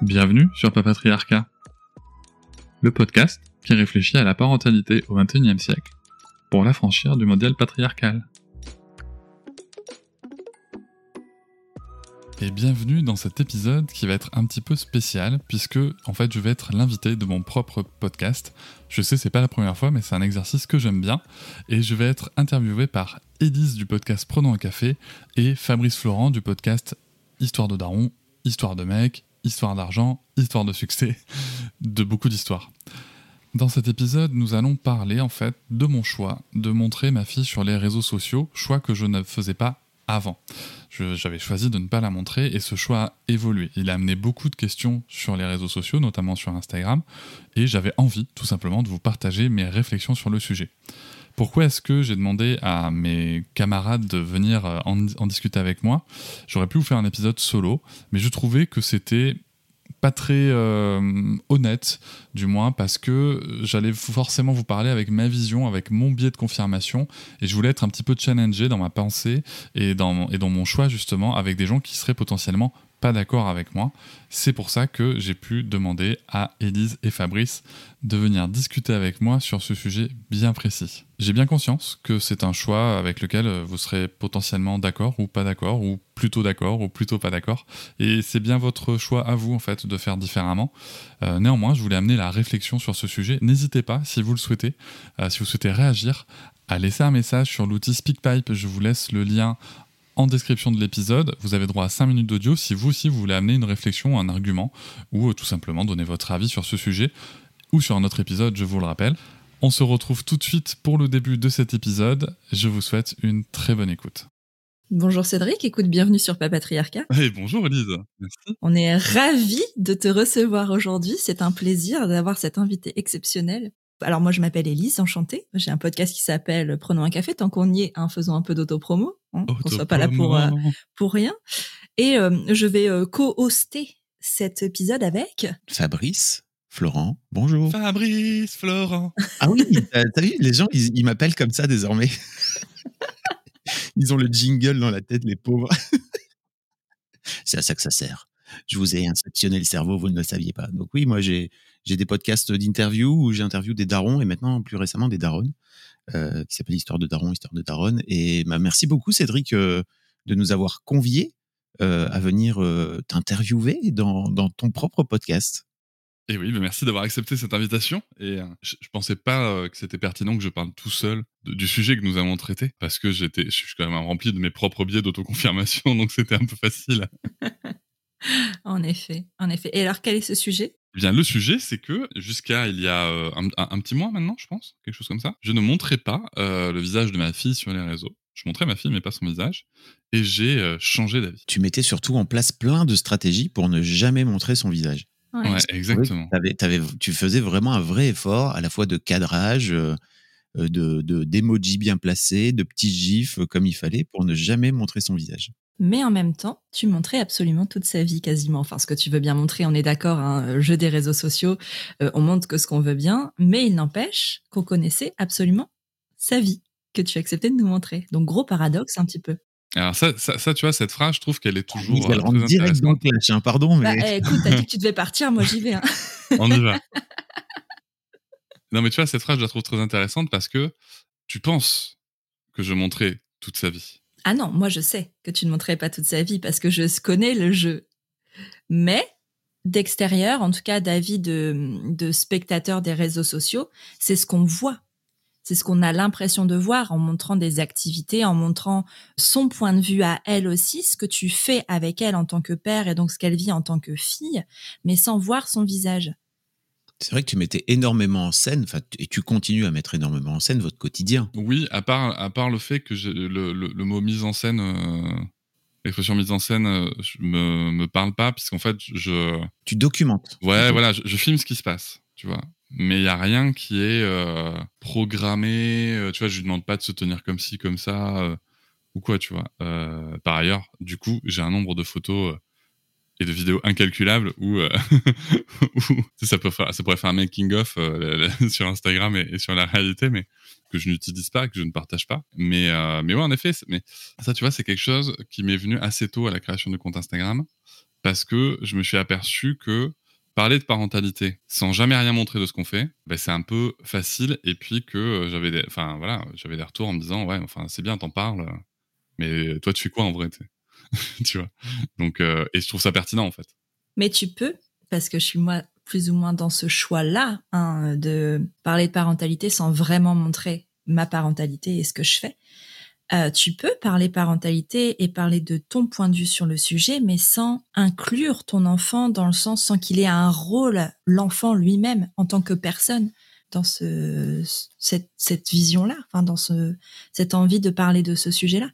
Bienvenue sur Papatriarcat, le podcast qui réfléchit à la parentalité au XXIe siècle pour l'affranchir du modèle patriarcal. Et bienvenue dans cet épisode qui va être un petit peu spécial puisque en fait je vais être l'invité de mon propre podcast. Je sais c'est pas la première fois mais c'est un exercice que j'aime bien et je vais être interviewé par Edith du podcast Prenons un café et Fabrice Florent du podcast Histoire de daron, Histoire de mec, Histoire d'argent, Histoire de succès, de beaucoup d'histoires. Dans cet épisode, nous allons parler en fait de mon choix de montrer ma fille sur les réseaux sociaux, choix que je ne faisais pas avant. J'avais choisi de ne pas la montrer et ce choix a évolué. Il a amené beaucoup de questions sur les réseaux sociaux, notamment sur Instagram, et j'avais envie tout simplement de vous partager mes réflexions sur le sujet. Pourquoi est-ce que j'ai demandé à mes camarades de venir euh, en, discuter avec moi? J'aurais pu vous faire un épisode solo, mais je trouvais que c'était pas très euh, honnête, du moins, parce que j'allais forcément vous parler avec ma vision, avec mon biais de confirmation, et je voulais être un petit peu challengé dans ma pensée et dans mon choix, justement, avec des gens qui seraient potentiellement pas d'accord avec moi. C'est pour ça que j'ai pu demander à Élise et Fabrice de venir discuter avec moi sur ce sujet bien précis. J'ai bien conscience que c'est un choix avec lequel vous serez potentiellement d'accord ou pas d'accord, ou plutôt d'accord ou plutôt pas d'accord, et c'est bien votre choix à vous en fait de faire différemment. Euh, néanmoins, je voulais amener la réflexion sur ce sujet. N'hésitez pas, si vous le souhaitez, euh, si vous souhaitez réagir, à laisser un message sur l'outil SpeakPipe. Je vous laisse le lien en description de l'épisode. Vous avez droit à 5 minutes d'audio si vous aussi vous voulez amener une réflexion, un argument, ou euh, tout simplement donner votre avis sur ce sujet, ou sur un autre épisode, je vous le rappelle. On se retrouve tout de suite pour le début de cet épisode. Je vous souhaite une très bonne écoute. Bonjour Cédric, écoute, bienvenue sur Papatriarcat. Et bonjour Elise, merci. On est ravis de te recevoir aujourd'hui. C'est un plaisir d'avoir cet invité exceptionnel. Alors moi je m'appelle Elise, enchantée. J'ai un podcast qui s'appelle Prenons un café, tant qu'on y est, hein, faisons un peu d'autopromo, hein, qu'on soit pas là pour euh, pour rien. Et euh, je vais euh, co-hoster cet épisode avec Fabrice. Florent, bonjour. Fabrice, Florent. Ah oui, t'as vu, les gens, ils, ils m'appellent comme ça désormais. ils ont le jingle dans la tête, les pauvres. C'est à ça que ça sert. Je vous ai inceptionné le cerveau, vous ne le saviez pas. Donc oui, moi j'ai j'ai des podcasts d'interview où j'interviewe des darons et maintenant plus récemment des daronnes euh, qui s'appelle Histoire de daron, Histoire de daronne. Et bah, merci beaucoup Cédric euh, de nous avoir conviés euh, à venir euh, t'interviewer dans, dans ton propre podcast. Et oui, mais merci d'avoir accepté cette invitation. Et je, je pensais pas euh, que c'était pertinent que je parle tout seul de- du sujet que nous avons traité, parce que j'étais, je suis quand même rempli de mes propres biais d'autoconfirmation, donc c'était un peu facile. En effet, en effet. Et alors quel est ce sujet? Eh bien, le sujet, c'est que jusqu'à il y a euh, un, un- un petit mois maintenant, je pense, quelque chose comme ça, je ne montrais pas euh, le visage de ma fille sur les réseaux. Je montrais ma fille, mais pas son visage. Et j'ai euh, changé d'avis. Tu mettais surtout en place plein de stratégies pour ne jamais montrer son visage. Ouais, exactement. Tu faisais vraiment un vrai effort à la fois de cadrage, euh, euh, de de- d'emojis bien placés, de petits gifs euh, comme il fallait pour ne jamais montrer son visage. Mais en même temps, tu montrais absolument toute sa vie quasiment. Enfin, ce que tu veux bien montrer, on est d'accord, hein, jeu des réseaux sociaux, euh, on montre que ce qu'on veut bien, mais il n'empêche qu'on connaissait absolument sa vie que tu acceptais de nous montrer. Donc gros paradoxe un petit peu. Alors ça, ça, ça, tu vois, cette phrase, je trouve qu'elle est toujours Lise, elle euh, rentre direct dans le clash, hein, pardon, Bah, mais eh, écoute, t'as dit que tu devais partir, moi j'y vais. hein. On y va. Non, mais tu vois, cette phrase, je la trouve très intéressante parce que tu penses que je montrais toute sa vie. Ah non, moi je sais que tu ne montrais pas toute sa vie parce que je connais le jeu. Mais d'extérieur, en tout cas d'avis de, de spectateurs des réseaux sociaux, c'est ce qu'on voit. C'est ce qu'on a l'impression de voir en montrant des activités, en montrant son point de vue à elle aussi, ce que tu fais avec elle en tant que père et donc ce qu'elle vit en tant que fille, mais sans voir son visage. C'est vrai que tu mettais énormément en scène, et tu continues à mettre énormément en scène votre quotidien. Oui, à part, à part le fait que le, le, le mot mise en scène, euh, L'expression mise en scène euh, je me, me parle pas, puisqu'en fait, je. Tu documentes. Ouais, voilà, je, je filme ce qui se passe, tu vois. Mais il y a rien qui est euh, programmé. euh, tu vois, je lui demande pas de se tenir comme ci, comme ça, euh, ou quoi, tu vois. Par ailleurs, du coup, j'ai un nombre de photos et de vidéos incalculables où, euh, ça, peut faire, ça pourrait faire un making of euh, sur Instagram et, sur la réalité, mais que je n'utilise pas, que je ne partage pas. Mais, euh, mais ouais, en effet, mais ça, tu vois, c'est quelque chose qui m'est venu assez tôt à la création du compte Instagram parce que je me suis aperçu que parler de parentalité sans jamais rien montrer de ce qu'on fait, ben, c'est un peu facile. Et puis que j'avais des, voilà, des retours en me disant ouais, enfin c'est bien, t'en parles, mais toi tu fais quoi en vrai, tu vois Donc euh, et je trouve ça pertinent en fait. Mais tu peux, parce que je suis moi plus ou moins dans ce choix-là, hein, de parler de parentalité sans vraiment montrer ma parentalité et ce que je fais. Euh, tu peux parler parentalité et parler de ton point de vue sur le sujet, mais sans inclure ton enfant dans le sens sans qu'il ait un rôle, l'enfant lui-même en tant que personne dans ce, cette, cette vision-là, enfin dans ce, cette envie de parler de ce sujet-là.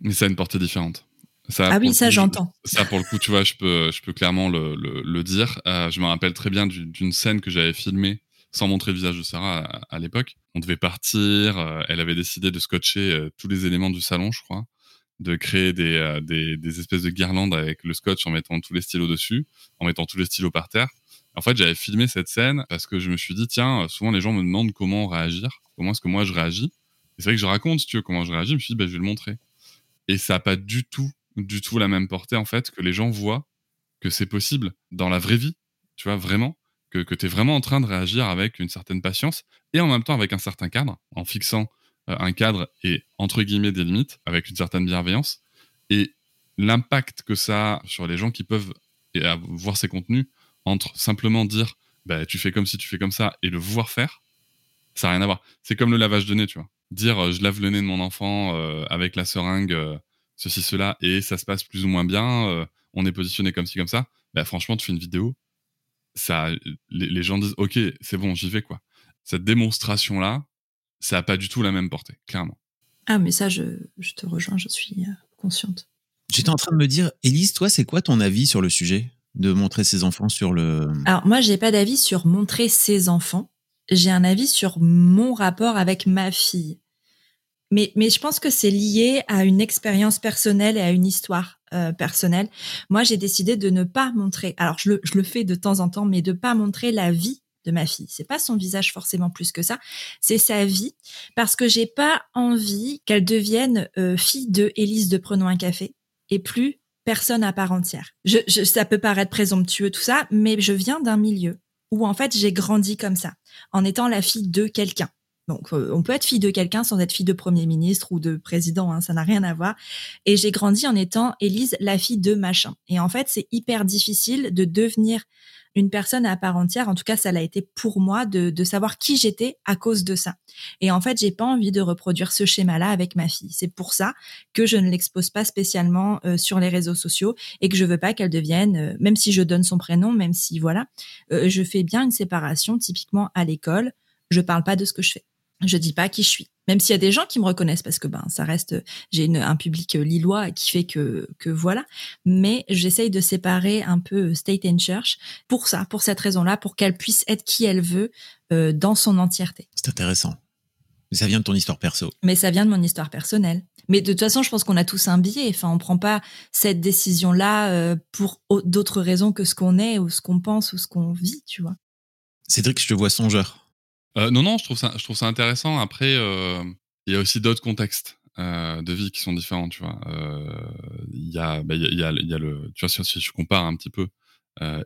Mais ça a une portée différente. Ça, Ah oui, ça j'entends. Ça, pour le coup, tu vois, je peux, je peux clairement le, le, le dire. Euh, je me rappelle très bien du- d'une scène que j'avais filmée sans montrer le visage de Sarah à, à l'époque. On devait partir. euh, elle avait décidé de scotcher euh, tous les éléments du salon, je crois, de créer des, des, des espèces de guirlandes avec le scotch en mettant tous les stylos dessus, en mettant tous les stylos par terre. En fait, j'avais filmé cette scène parce que je me suis dit, tiens, souvent les gens me demandent comment réagir, comment est-ce que moi je réagis. Et c'est vrai que je raconte, si tu veux, comment je réagis. Je me suis dit, bah, je vais le montrer. Et ça n'a pas du tout, du tout la même portée, en fait, que les gens voient que c'est possible dans la vraie vie, tu vois, vraiment, que, que tu es vraiment en train de réagir avec une certaine patience et en même temps avec un certain cadre, en fixant euh, un cadre et, entre guillemets, des limites, avec une certaine bienveillance. Et l'impact que ça a sur les gens qui peuvent voir ces contenus, entre simplement dire, bah, tu fais comme si tu fais comme ça, et le voir faire, ça n'a rien à voir. C'est comme le lavage de nez, tu vois. Dire, euh, je lave le nez de mon enfant euh, avec la seringue, ceci, cela, et ça se passe plus ou moins bien, euh, on est positionné comme ci, comme ça, bah, franchement, tu fais une vidéo, ça, les, les gens disent, ok, c'est bon, j'y vais, quoi. Cette démonstration-là, ça n'a pas du tout la même portée, clairement. Ah, mais ça, je, je te rejoins, je suis euh, consciente. J'étais en train de me dire, Élise, toi, c'est quoi ton avis sur le sujet de montrer ses enfants sur le. Alors moi, j'ai pas d'avis sur montrer ses enfants. J'ai un avis sur mon rapport avec ma fille. Mais, mais je pense que c'est lié à une expérience personnelle et à une histoire euh, personnelle. Moi, j'ai décidé de ne pas montrer. Alors, je le, je le fais de temps en temps, mais de pas montrer la vie de ma fille. C'est pas son visage forcément plus que ça, c'est sa vie, parce que j'ai pas envie qu'elle devienne euh, fille de Élise de Prenons un café et plus personne à part entière. Je, je, ça peut paraître présomptueux tout ça, mais je viens d'un milieu où en fait j'ai grandi comme ça, en étant la fille de quelqu'un. Donc euh, on peut être fille de quelqu'un sans être fille de premier ministre ou de président, hein, ça n'a rien à voir. Et j'ai grandi en étant Élise, la fille de machin. Et en fait c'est hyper difficile de devenir une personne à part entière. En tout cas, ça l'a été pour moi de, savoir qui j'étais à cause de ça. Et en fait, j'ai pas envie de reproduire ce schéma-là avec ma fille. C'est pour ça que je ne l'expose pas spécialement euh, sur les réseaux sociaux et que je veux pas qu'elle devienne, euh, même si je donne son prénom, même si voilà, je fais bien une séparation. Typiquement à l'école, je parle pas de ce que je fais. Je dis pas qui je suis. Même s'il y a des gens qui me reconnaissent parce que ben ça reste j'ai un public lillois qui fait que que voilà mais j'essaye de séparer un peu State and Church pour ça pour cette raison-là pour qu'elle puisse être qui elle veut euh, dans son entièreté C'est intéressant. Ça vient de ton histoire perso. mais ça vient de mon histoire personnelle mais de toute façon je pense qu'on a tous un biais enfin on prend pas cette décision là pour d'autres raisons que ce qu'on est ou ce qu'on pense ou ce qu'on vit tu vois Cédric, je te vois songeur. Euh, non, non, je trouve ça, je trouve ça intéressant. Après, euh, il y a aussi d'autres contextes euh, de vie qui sont différents, tu vois. Il y a, bah, y a, le, tu vois, si, je compare un petit peu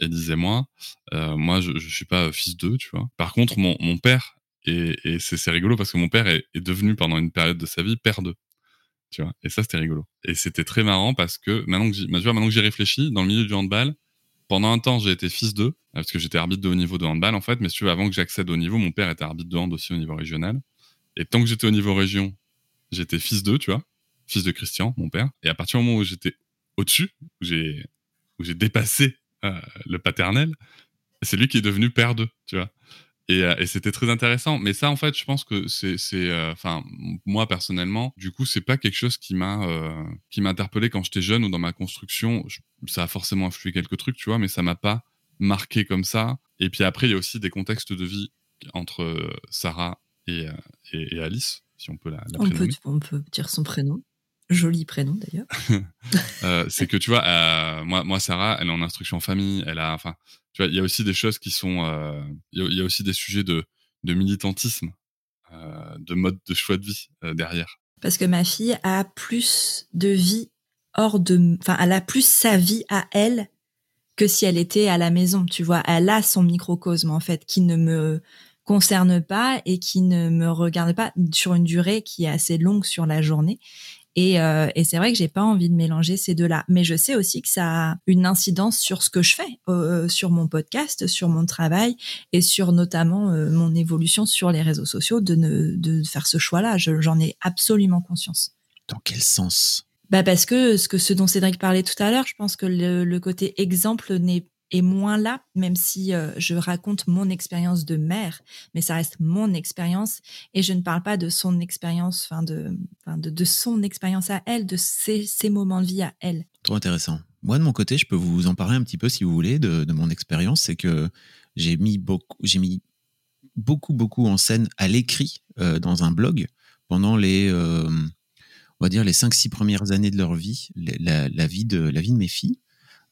Élise et moi, moi, je, je suis pas fils d'eux, tu vois. Par contre, mon, mon père, et, c'est rigolo parce que mon père est, devenu pendant une période de sa vie père d'eux, tu vois. Et ça, c'était rigolo. Et c'était très marrant parce que maintenant que j'y, maintenant que j'y réfléchis, dans le milieu du handball, pendant un temps, j'ai été fils d'eux, parce que j'étais arbitre de haut niveau de handball, en fait. Mais tu avant que j'accède au niveau, mon père était arbitre de hand aussi au niveau régional. Et tant que j'étais au niveau région, j'étais fils d'eux, tu vois. Fils de Christian, mon père. Et à partir du moment où j'étais au-dessus, où j'ai, où j'ai dépassé euh, le paternel, c'est lui qui est devenu père d'eux, tu vois. Et, euh, et c'était très intéressant. Mais ça, en fait, je pense que c'est, c'est, euh, enfin, moi personnellement, du coup, c'est pas quelque chose qui m'a, euh, qui m'a interpellé quand j'étais jeune ou dans ma construction. Je- ça a forcément influé quelques trucs, tu vois, mais ça m'a pas marqué comme ça. Et puis après, il y a aussi des contextes de vie entre euh, Sarah et, euh, et, et Alice, si on peut la, la On peut, on peut dire son prénom. Joli prénom d'ailleurs. Euh, c'est que tu vois, euh, moi, moi, Sarah, elle est en instruction en famille. Elle a, enfin, tu vois, il y a aussi des choses qui sont, euh, il y, a- il y a aussi des sujets de, de militantisme, de mode de choix de vie derrière. Parce que ma fille a plus de vie hors de, enfin, elle a plus sa vie à elle que si elle était à la maison. Tu vois, elle a son microcosme en fait qui ne me concerne pas et qui ne me regarde pas sur une durée qui est assez longue sur la journée. Et, euh, et c'est vrai que j'ai pas envie de mélanger ces deux-là, mais je sais aussi que ça a une incidence sur ce que je fais, euh, sur mon podcast, sur mon travail et sur notamment euh, mon évolution sur les réseaux sociaux de ne de faire ce choix-là. Je- J'en ai absolument conscience. Dans quel sens? Bah parce que ce que ce dont Cédric parlait tout à l'heure, je pense que le, le côté exemple n'est est moins là, même si euh, je raconte mon expérience de mère, mais ça reste mon expérience et je ne parle pas de son expérience, enfin de, enfin de, de son expérience à elle, de ses, moments de vie à elle. Trop intéressant. Moi, de mon côté, je peux vous en parler un petit peu si vous voulez de, de mon expérience. C'est que j'ai mis beaucoup, mis beaucoup, beaucoup en scène à l'écrit euh, dans un blog pendant les, euh, on va dire les 5-6 premières années de leur vie, la vie de la vie de mes filles.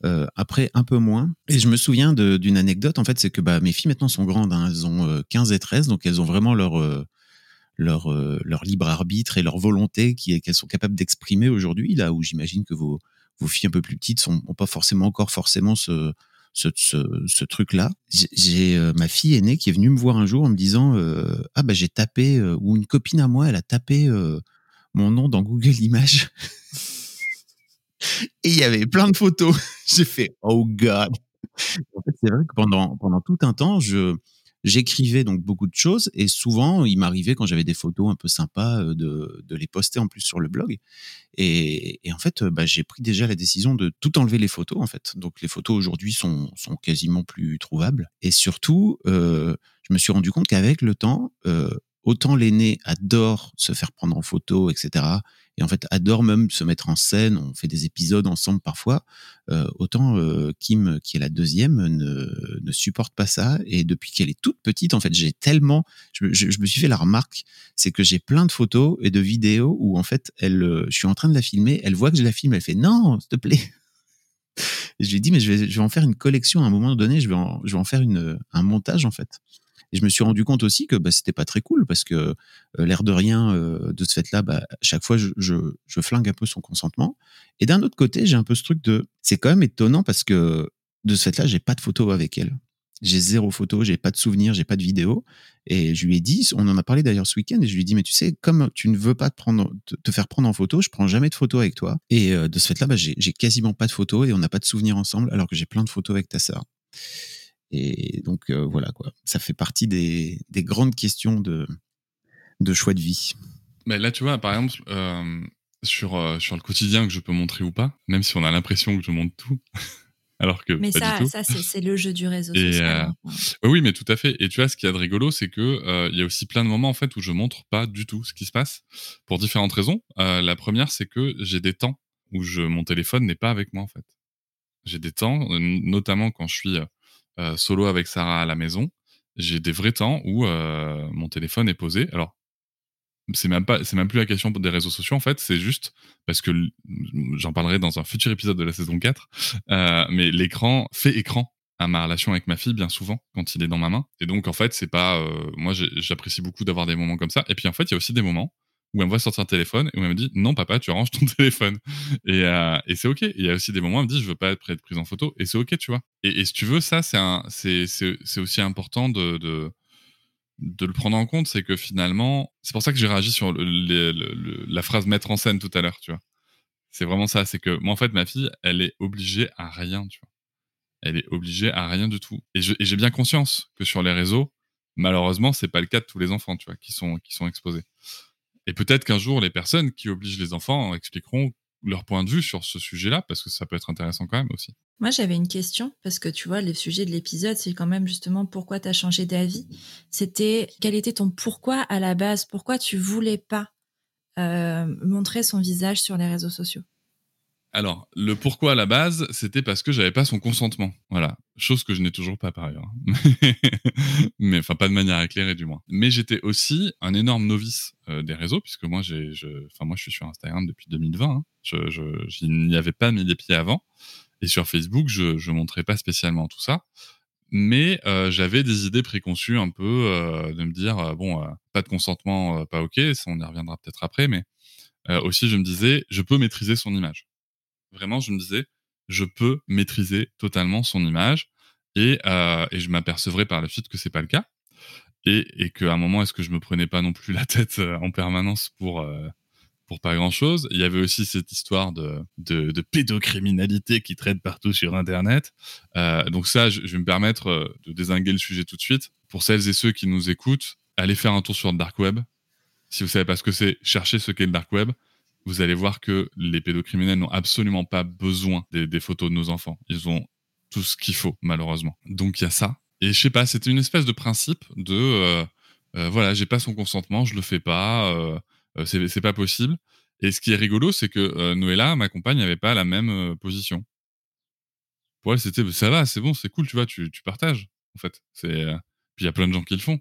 Euh, après, un peu moins. Et je me souviens d'une anecdote, en fait, c'est que bah, mes filles maintenant sont grandes, hein, elles ont euh, 15 et 13, donc elles ont vraiment leur, euh, leur, euh, libre arbitre et leur volonté qu'elles sont capables d'exprimer aujourd'hui, là où j'imagine que vos, vos filles un peu plus petites n'ont pas forcément encore forcément ce, ce, truc-là. J'ai- euh, ma fille aînée qui est venue me voir un jour en me disant euh, Ah, bah j'ai tapé, euh, ou une copine à moi, elle a tapé euh, mon nom dans Google Images. Et il y avait plein de photos. J'ai fait Oh God. En fait, c'est vrai que pendant, pendant tout un temps, je, j'écrivais donc beaucoup de choses et souvent, il m'arrivait quand j'avais des photos un peu sympas euh, de, de les poster en plus sur le blog. Et, en fait, bah, j'ai pris déjà la décision de tout enlever les photos en fait. Donc les photos aujourd'hui sont, sont quasiment plus trouvables. Et surtout, euh, je me suis rendu compte qu'avec le temps, euh, autant l'aîné adore se faire prendre en photo, etc. Et en fait, adore même se mettre en scène. On fait des épisodes ensemble parfois. Euh, autant euh, Kim, qui est la deuxième, ne, ne supporte pas ça. Et depuis qu'elle est toute petite, en fait, j'ai tellement, je, je- me suis fait la remarque, c'est que j'ai plein de photos et de vidéos où en fait, elle, euh, je suis en train de la filmer, elle voit que je la filme, elle fait non, s'il te plaît. Je lui ai dit, mais je vais, je vais en faire une collection à un moment donné, je vais en, je vais en faire une, un montage en fait. Et je me suis rendu compte aussi que bah, c'était pas très cool parce que euh, l'air de rien euh, de ce fait-là, bah, chaque fois je, flingue un peu son consentement. Et d'un autre côté, j'ai un peu ce truc de, c'est quand même étonnant parce que de ce fait-là, j'ai pas de photo avec elle. J'ai zéro photo, j'ai pas de souvenirs, j'ai pas de vidéo. Et je lui ai dit, on en a parlé d'ailleurs ce week-end, et je lui ai dit, mais tu sais, comme tu ne veux pas te, faire prendre en photo, je prends jamais de photos avec toi. Et euh, de ce fait-là, bah, j'ai quasiment pas de photos et on n'a pas de souvenirs ensemble, alors que j'ai plein de photos avec ta sœur. Et donc euh, voilà quoi, ça fait partie des, des grandes questions de, de choix de vie. Mais là, tu vois, par exemple, euh, sur, euh, sur le quotidien que je peux montrer ou pas, même si on a l'impression que je montre tout, alors que Mais pas ça, du tout. ça c'est le jeu du réseau Et, social. euh, hein. Oui, oui, mais tout à fait. Et tu vois, ce qu'il y a de rigolo, c'est que euh, il y a aussi plein de moments en fait où je montre pas du tout ce qui se passe pour différentes raisons. Euh, la première, c'est que j'ai des temps où je, mon téléphone n'est pas avec moi en fait. J'ai des temps, notamment quand je suis euh, solo avec Sarah à la maison, j'ai des vrais temps où euh, mon téléphone est posé. Alors, c'est même pas, c'est même plus la question des réseaux sociaux en fait. C'est juste parce que j'en parlerai dans un futur épisode de la saison 4. euh, mais l'écran fait écran à ma relation avec ma fille bien souvent quand il est dans ma main. Et donc en fait, c'est pas moi j'apprécie beaucoup d'avoir des moments comme ça. Et puis en fait, il y a aussi des moments où elle me voit sortir un téléphone et où elle me dit non papa, tu ranges ton téléphone. Et, euh, et c'est ok. Il y a aussi des moments où elle me dit je veux pas être prise en photo et c'est ok, tu vois. Et, et si tu veux ça, c'est aussi important de, le prendre en compte, c'est que finalement, c'est pour ça que j'ai réagi sur la phrase mettre en scène tout à l'heure, tu vois. C'est vraiment ça, c'est que moi en fait ma fille, elle est obligée à rien, tu vois. Elle est obligée à rien du tout. Et j'ai bien conscience que sur les réseaux, malheureusement, c'est pas le cas de tous les enfants, tu vois, qui sont exposés. Et peut-être qu'un jour, les personnes qui obligent les enfants expliqueront leur point de vue sur ce sujet-là, parce que ça peut être intéressant quand même aussi. Moi, j'avais une question, parce que tu vois, le sujet de l'épisode, c'est quand même justement pourquoi tu as changé d'avis. C'était quel était ton pourquoi à la base? Pourquoi tu voulais pas euh, montrer son visage sur les réseaux sociaux? Alors, le pourquoi à la base, c'était parce que j'avais pas son consentement. Voilà. Chose que je n'ai toujours pas par ailleurs. Mais enfin, pas de manière éclairée du moins. Mais j'étais aussi un énorme novice euh, des réseaux, puisque moi, j'ai, je, enfin, moi, je suis sur Instagram depuis 2020. Hein. Je, n'y avais pas mis les pieds avant. Et sur Facebook, je, je montrais pas spécialement tout ça. Mais euh, j'avais des idées préconçues un peu euh, de me dire, bon, pas de consentement, pas ok, ça on y reviendra peut-être après, mais aussi je me disais, je peux maîtriser son image vraiment, je me disais, je peux maîtriser totalement son image et, euh, et je m'apercevrais par la suite que c'est pas le cas et, et qu'à un moment, est-ce que je me prenais pas non plus la tête euh, en permanence pour euh, pour pas grand chose. Il y avait aussi cette histoire de, de, pédocriminalité qui traite partout sur Internet. Donc ça, je, vais me permettre de désinguer le sujet tout de suite. Pour celles et ceux qui nous écoutent, allez faire un tour sur le dark web. Si vous savez pas ce que c'est, cherchez ce qu'est le dark web vous allez voir que les pédocriminels n'ont absolument pas besoin des, photos de nos enfants. Ils ont tout ce qu'il faut, malheureusement. Donc il y a ça. Et je sais pas, c'était une espèce de principe de euh, euh, voilà, j'ai pas son consentement, je le fais pas, euh, euh c'est pas possible. Et ce qui est rigolo, c'est que Noëlla, ma compagne, n'avait pas la même position. Pour elle, c'était ça va, c'est bon, c'est cool, tu vois, tu, partages, en fait. Puis il y a plein de gens qui le font.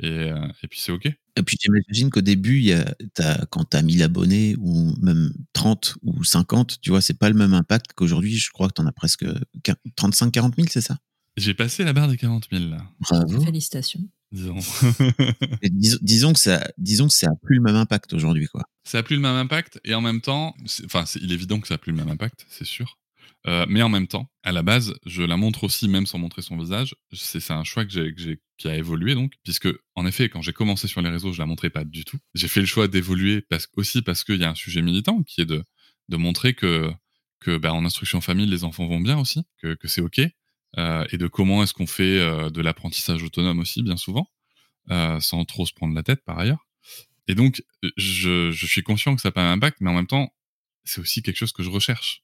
Et puis c'est ok. Et puis j'imagine qu'au début, y a, as, quand tu as 1000 abonnés ou même 30 ou 50, tu vois, c'est pas le même impact qu'aujourd'hui. Je crois que tu en as presque 35-40 000, c'est ça? J'ai passé la barre des 40 000 là. Bravo. Félicitations. Disons. dis, disons, que ça, disons que ça a plus le même impact aujourd'hui, quoi. Ça a plus le même impact et en même temps, enfin, il est évident que ça a plus le même impact, c'est sûr. Euh, mais en même temps, à la base, je la montre aussi, même sans montrer son visage. C'est un choix qui a évolué donc, puisque en effet, quand j'ai commencé sur les réseaux, je la montrais pas du tout. J'ai fait le choix d'évoluer parce, aussi parce qu'il y a un sujet militant qui est de, montrer que, que bah, en instruction famille, les enfants vont bien aussi, que, c'est ok, euh, et de comment est-ce qu'on fait euh, de l'apprentissage autonome aussi, bien souvent, sans trop se prendre la tête par ailleurs. Et donc, je, je suis conscient que ça n'a pas un impact, mais en même temps, c'est aussi quelque chose que je recherche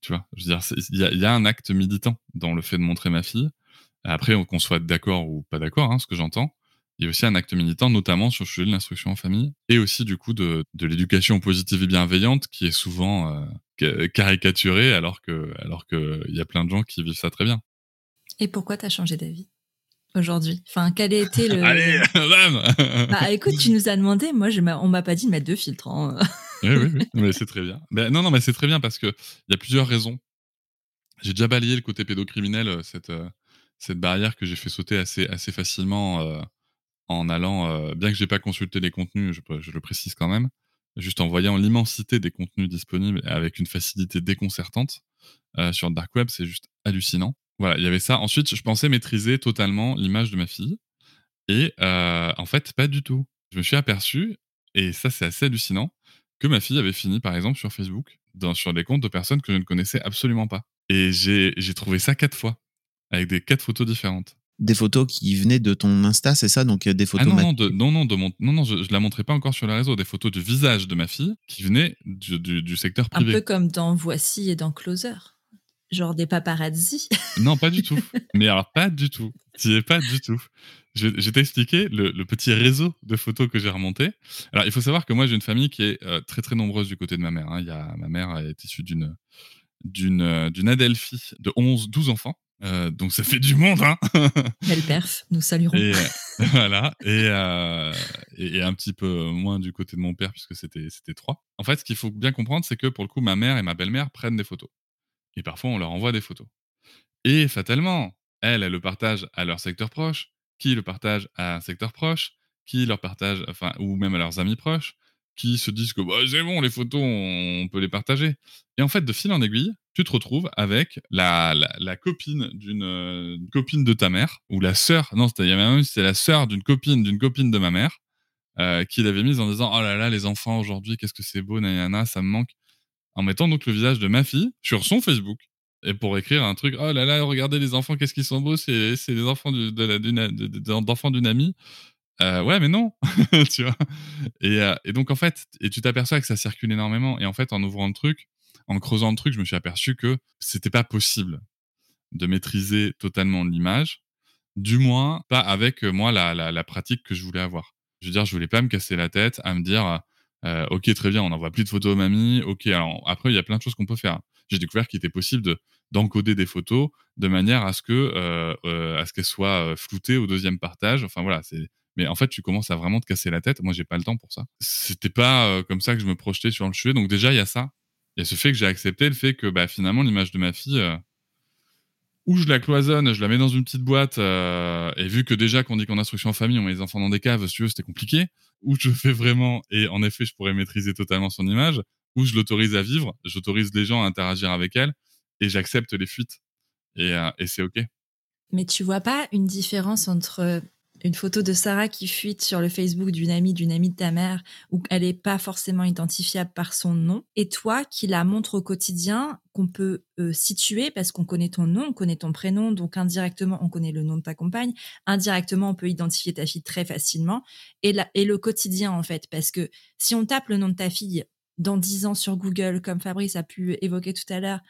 tu vois, je veux dire, il y a, y a, un acte militant dans le fait de montrer ma fille. Après, qu'on soit d'accord ou pas d'accord, hein, ce que j'entends, il y a aussi un acte militant, notamment sur le sujet de l'instruction en famille, et aussi du coup de, de l'éducation positive et bienveillante, qui est souvent euh, caricaturée, alors que alors que il y a plein de gens qui vivent ça très bien. Et pourquoi t'as changé d'avis aujourd'hui? Enfin, quel a été le Allez, bam Bah, écoute, tu nous as demandé. Moi, je on m'a pas dit de mettre deux filtres. Hein. oui, oui, oui, mais c'est très bien. Non, non, mais c'est très bien parce que il y a plusieurs raisons. J'ai déjà balayé le côté pédocriminel, euh, cette, euh, cette barrière que j'ai fait sauter assez, assez facilement euh, en allant, bien que j'ai pas consulté les contenus, je, je, le précise quand même, juste en voyant l'immensité des contenus disponibles avec une facilité déconcertante sur le dark web, c'est juste hallucinant. Voilà, il y avait ça. Ensuite, je pensais maîtriser totalement l'image de ma fille. Et en fait, pas du tout. Je me suis aperçu, et ça c'est assez hallucinant, que ma fille avait fini par exemple sur Facebook, dans, sur des comptes de personnes que je ne connaissais absolument pas. Et j'ai trouvé ça quatre fois, avec des quatre photos différentes. Des photos qui venaient de ton Insta, c'est ça? Donc des photos. Ah non, non, de, non, non, de mon, non, non, je, ne la montrais pas encore sur les réseaux. Des photos du visage de ma fille qui venaient du, du, du secteur privé. Un peu comme dans Voici et dans Closer. Genre des paparazzi. non, pas du tout. Mais alors, pas du tout. Tu es pas du tout. Je, vais t'expliquer le, le, petit réseau de photos que j'ai remonté. Alors, il faut savoir que moi, j'ai une famille qui est euh, très, très nombreuse du côté de ma mère. Hein. Il y a, ma mère est issue d'une d'une euh, d'une Adelphi de 11, 12 enfants. Euh, donc ça fait du monde, hein Belle perf, nous saluerons. Et, euh, voilà, et, et, et, un petit peu moins du côté de mon père puisque c'était c'était trois. En fait, ce qu'il faut bien comprendre, c'est que pour le coup, ma mère et ma belle-mère prennent des photos. Et parfois, on leur envoie des photos. Et fatalement, elles, elles le partagent à leur secteur proche, qui le partage à un secteur proche, qui leur partage, enfin, ou même à leurs amis proches, qui se disent que bah, c'est bon, les photos, on peut les partager. Et en fait, de fil en aiguille, tu te retrouves avec la copine d'une euh, copine de ta mère, ou la sœur, non, c'était la sœur d'une copine d'une copine de ma mère, euh, qui l'avait mise en disant Oh là là, les enfants aujourd'hui, qu'est-ce que c'est beau, nanana, ça me manque. En mettant donc le visage de ma fille sur son Facebook. Et pour écrire un truc, oh là là, regardez les enfants, qu'est-ce qu'ils sont beaux, c'est les enfants d'enfants d'une amie. Euh, ouais, mais non, tu vois. Et, euh, et, donc en fait, et tu t'aperçois que ça circule énormément. Et en fait, en ouvrant le truc, en creusant le truc, je me suis aperçu que c'était pas possible de maîtriser totalement l'image, du moins pas avec euh, moi la, la, pratique que je voulais avoir. Je veux dire, je voulais pas me casser la tête à me dire, ok, très bien, on n'envoie plus de photos aux mamies. Ok, alors après, il y a plein de choses qu'on peut faire. J'ai découvert qu'il était possible de d'encoder des photos de manière à ce que euh, euh, à ce qu'elles soient floutées au deuxième partage. Enfin voilà, mais en fait, tu commences à vraiment te casser la tête. Moi, j'ai pas le temps pour ça. C'était pas comme ça que je me projetais sur le sujet. Donc déjà, il y a ça. Il y a ce fait que j'ai accepté le fait que bah, finalement, l'image de ma fille, où je la cloisonne, je la mets dans une petite boîte, euh, et vu que déjà qu'on dit qu'en instruction en famille, on met les enfants dans des caves, si tu veux, c'était compliqué, où je fais vraiment, et en effet, je pourrais maîtriser totalement son image, où je l'autorise à vivre, j'autorise les gens à interagir avec elle, et j'accepte les fuites. Et, euh, c'est OK. Mais tu vois pas une différence entre une photo de Sarah qui fuite sur le Facebook d'une amie d'une amie de ta mère où elle n'est pas forcément identifiable par son nom et toi qui la montres au quotidien qu'on peut euh, situer parce qu'on connaît ton nom, on connaît ton prénom donc indirectement on connaît le nom de ta compagne, indirectement on peut identifier ta fille très facilement et, et le quotidien en fait parce que si on tape le nom de ta fille dans 10 ans sur Google comme Fabrice a pu évoquer tout à l'heure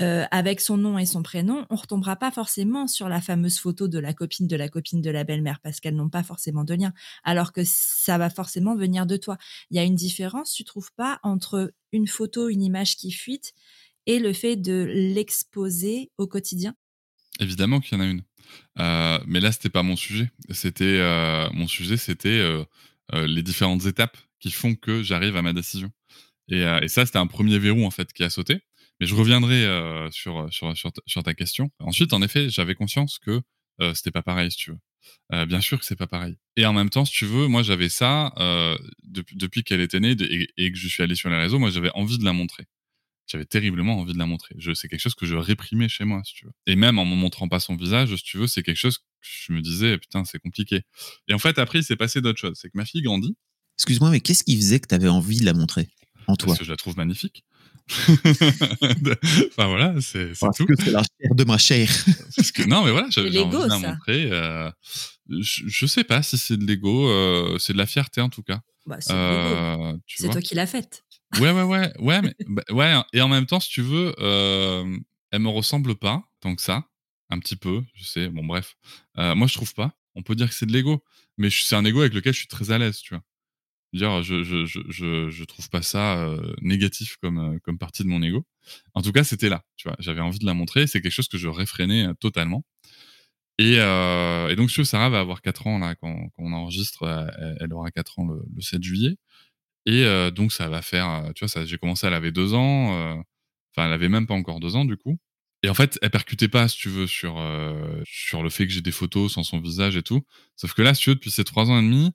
euh, avec son nom et son prénom, on retombera pas forcément sur la fameuse photo de la copine de la copine de la belle-mère parce qu'elles n'ont pas forcément de lien, alors que ça va forcément venir de toi. Il y a une différence, tu trouves pas, entre une photo, une image qui fuite et le fait de l'exposer au quotidien? Évidemment qu'il y en a une. Euh, mais là, c'était pas mon sujet. C'était euh, mon sujet, c'était les différentes étapes qui font que j'arrive à ma décision. Et, et ça, c'était un premier verrou en fait qui a sauté. Mais je reviendrai euh, sur, ta question. Ensuite, en effet, j'avais conscience que euh, c'était pas pareil, si tu veux. Euh, bien sûr que c'est pas pareil. Et en même temps, si tu veux, moi j'avais ça euh, depuis, qu'elle était née et, que je suis allé sur les réseaux, moi j'avais envie de la montrer. J'avais terriblement envie de la montrer. C'est quelque chose que je réprimais chez moi, si tu veux. Et même en me montrant pas son visage, si tu veux, c'est quelque chose que je me disais, putain, c'est compliqué. Et en fait, après, il s'est passé d'autres choses. C'est que ma fille grandit. Excuse-moi, mais qu'est-ce qui faisait que tu avais envie de la montrer? En toi Parce que je la trouve magnifique. enfin voilà, c'est tout. que c'est la chair de ma chair. Parce que, non, mais voilà, j'avais envie de la montrer. Euh, je, je, sais pas si c'est de l'ego, euh, c'est de la fierté en tout cas. Bah, c'est euh, toi qui l'as faite. Ouais, ouais, ouais, ouais, mais, bah, ouais. Et en même temps, si tu veux, euh, elle me ressemble pas tant que ça, un petit peu, je sais. Bon, bref, euh, moi je trouve pas. On peut dire que c'est de l'ego, mais c'est un ego avec lequel je suis très à l'aise, tu vois dire je je, je, je, trouve pas ça euh, négatif comme euh, comme partie de mon ego. En tout cas c'était là tu vois. J'avais envie de la montrer. C'est quelque chose que je réfrénais euh, totalement. Et, et donc si Sarah va avoir 4 ans là quand, quand on enregistre elle, aura 4 ans le, 7 juillet. Et donc ça va faire tu vois j'ai commencé elle avait 2 ans enfin elle avait même pas encore 2 ans du coup. Et en fait, elle percutait pas, si tu veux, sur, sur le fait que j'ai des photos sans son visage et tout. Sauf que là, si tu veux, depuis ces trois ans et demi,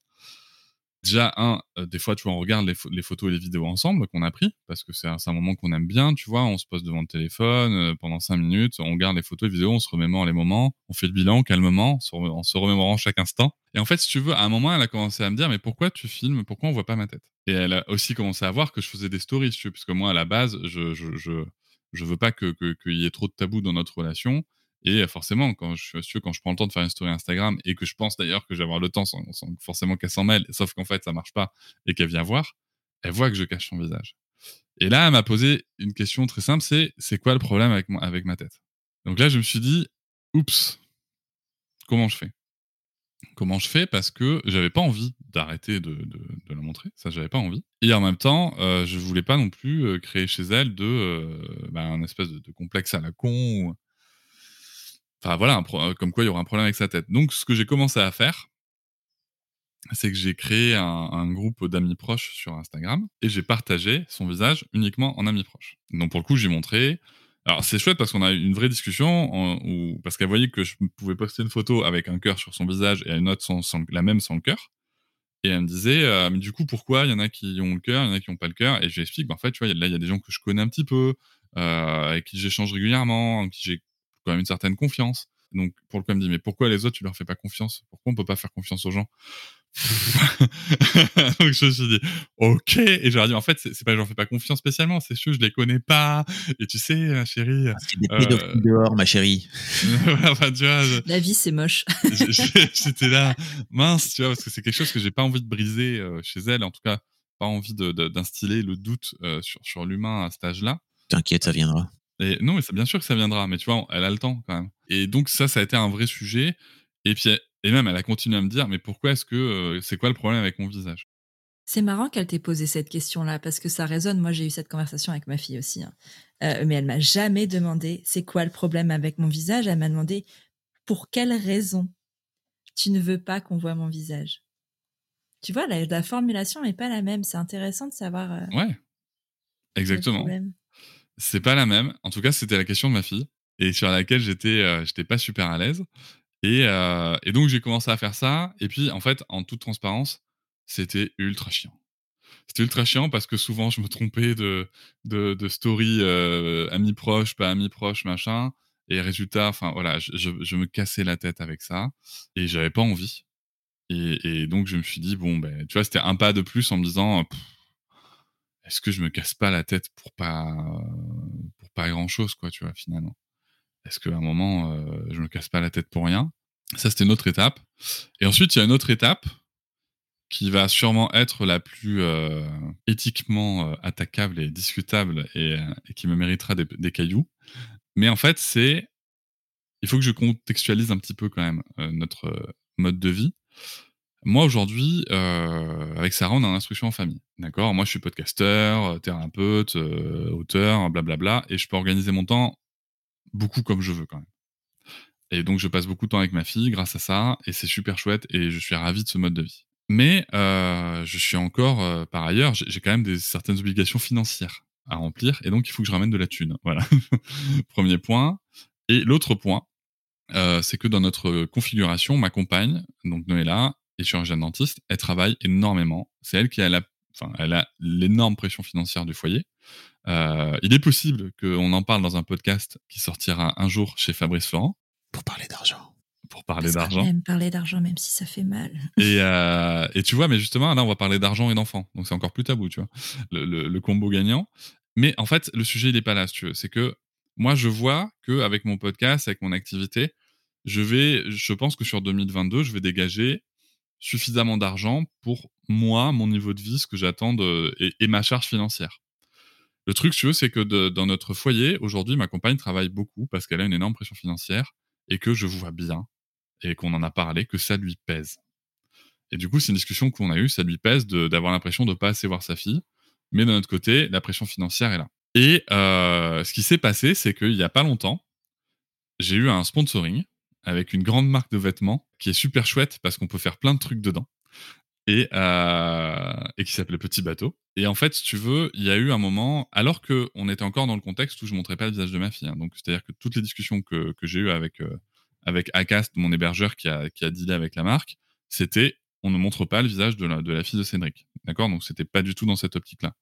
déjà un euh, des fois tu vois on regarde les, photos et les vidéos ensemble qu'on a pris parce que c'est un, moment qu'on aime bien tu vois on se pose devant le téléphone euh, pendant cinq minutes on regarde les photos et les vidéos on se remémore les moments on fait le bilan calmement en se remémorant chaque instant. Et en fait si tu veux à un moment elle a commencé à me dire mais pourquoi tu filmes pourquoi on voit pas ma tête? Et elle a aussi commencé à voir que je faisais des stories tu vois, puisque moi à la base je je, je, je veux pas que qu'il y ait trop de tabous dans notre relation et forcément, quand je, quand je prends le temps de faire une story Instagram et que je pense d'ailleurs que j'ai avoir le temps sans, forcément qu'elle s'en mêle, sauf qu'en fait ça marche pas et qu'elle vient voir, elle voit que je cache son visage. Et là, elle m'a posé une question très simple, c'est c'est quoi le problème avec, avec ma tête? Donc là, je me suis dit, oups, comment je fais? Comment je fais? Parce que j'avais pas envie d'arrêter de, de, la montrer, ça j'avais pas envie. Et en même temps, euh, je voulais pas non plus euh, créer chez elle de euh, bah, un espèce de, complexe à la con. Enfin voilà, euh, comme quoi il y aura un problème avec sa tête. Donc ce que j'ai commencé à faire, c'est que j'ai créé un, groupe d'amis proches sur Instagram et j'ai partagé son visage uniquement en amis proches. Donc pour le coup, j'ai montré. Alors c'est chouette parce qu'on a eu une vraie discussion où, parce qu'elle voyait que je pouvais poster une photo avec un cœur sur son visage et une autre sans, la même sans le cœur. Et elle me disait, euh, mais du coup, pourquoi il y en a qui ont le cœur, il y en a qui n'ont pas le cœur? Et je lui explique, bah, en fait, tu vois, là, il y a des gens que je connais un petit peu, euh, avec qui j'échange régulièrement, avec qui j'ai quand même une certaine confiance. Donc, pour le coup, elle me dit, mais pourquoi les autres, tu leur fais pas confiance? Pourquoi on peut pas faire confiance aux gens? Donc je me suis dit ok et je leur ai dit en fait c'est pas que j'en fais pas confiance spécialement c'est juste je les connais pas et tu sais ma chérie Ah, C'est des Euh, pédophiles dehors, ma chérie. enfin, tu vois je- La vie, c'est moche. j'ai- j'ai- j'étais là mince tu vois parce que c'est quelque chose que j'ai pas envie de briser euh, chez elle en tout cas pas envie de- de- d'instiller le doute euh, sur, sur l'humain à cet âge là T'inquiète, ça viendra. Et non, mais c'est bien sûr que ça viendra, mais tu vois, elle a le temps quand même. Et donc ça, ça a été un vrai sujet. Et puis, et même, elle a continué à me dire, mais pourquoi est-ce que euh, c'est quoi le problème avec mon visage? C'est marrant qu'elle t'ait posé cette question-là parce que ça résonne. Moi, j'ai eu cette conversation avec ma fille aussi. hein. Euh, mais elle m'a jamais demandé c'est quoi le problème avec mon visage? Elle m'a demandé pour quelle raison tu ne veux pas qu'on voit mon visage? Tu vois, la, la formulation n'est pas la même. C'est intéressant de savoir. euh, Ouais, le exactement. problème. C'est pas la même. En tout cas, c'était la question de ma fille et sur laquelle j'étais, euh, j'étais pas super à l'aise. Et, euh, et donc j'ai commencé à faire ça. Et puis, en fait, en toute transparence, c'était ultra chiant. C'était ultra chiant parce que souvent je me trompais de, de, de story euh, amis proches, pas amis proches, machin. Et résultat, enfin voilà, je, je, me cassais la tête avec ça et j'avais pas envie. Et, et donc je me suis dit bon ben tu vois c'était un pas de plus en me disant est-ce que je me casse pas la tête pour pas pour pas grand chose quoi tu vois finalement? Est-ce qu'à un moment euh, je me casse pas la tête pour rien? Ça c'était une autre étape. Et ensuite il y a une autre étape qui va sûrement être la plus euh, éthiquement euh, attaquable et discutable et, euh, et qui me méritera des, des cailloux. Mais en fait, c'est. Il faut que je contextualise un petit peu quand même notre mode de vie. Moi, aujourd'hui, euh, avec Sarah, on est en instruction en famille. D'accord? Moi, je suis podcasteur, euh, thérapeute, euh, auteur, blablabla, et je peux organiser mon temps beaucoup comme je veux quand même. Et donc, je passe beaucoup de temps avec ma fille grâce à ça, et c'est super chouette, et je suis ravi de ce mode de vie. Mais je suis encore, par ailleurs, j'ai quand même des certaines obligations financières à remplir, et donc il faut que je ramène de la thune. Voilà, premier point. Et l'autre point, c'est que dans notre configuration, ma compagne, donc Noëlla, est chirurgienne dentiste, elle travaille énormément. C'est elle qui a la, enfin, elle a l'énorme pression financière du foyer. Euh, il est possible qu'on en parle dans un podcast qui sortira un jour chez Fabrice Florent Pour parler d'argent. pour parler d'argent. aime parler d'argent, même si ça fait mal. Et, euh, et tu vois, mais justement, là, on va parler d'argent et d'enfants. Donc, c'est encore plus tabou, tu vois, le, le- le combo gagnant. Mais en fait, le sujet, il n'est pas là, si tu veux. C'est que moi, je vois qu'avec mon podcast, avec mon activité, je vais, je pense que sur 2022, je vais dégager suffisamment d'argent pour moi, mon niveau de vie, ce que j'attends et, ma charge financière. Le truc, tu veux, c'est que dans notre foyer, aujourd'hui, ma compagne travaille beaucoup parce qu'elle a une énorme pression financière et que je vois bien et qu'on en a parlé, que ça lui pèse. Et du coup, c'est une discussion qu'on a eue, ça lui pèse d'avoir l'impression de ne pas assez voir sa fille. Mais d'un autre côté, la pression financière est là. Et euh, ce qui s'est passé, c'est qu'il n'y a pas longtemps, j'ai eu un sponsoring avec une grande marque de vêtements qui est super chouette parce qu'on peut faire plein de trucs dedans. Et, euh, et qui s'appelait Petit Bateau. Et en fait, si tu veux, il y a eu un moment, alors qu'on était encore dans le contexte où je montrais pas le visage de ma fille. hein. donc, c'est-à-dire que toutes les discussions que, que j'ai eues avec, euh, avec Acast, mon hébergeur qui a, qui dealé avec la marque, c'était on ne montre pas le visage de la, de la fille de Cédric. D'accord? Donc, c'était pas du tout dans cette optique-là.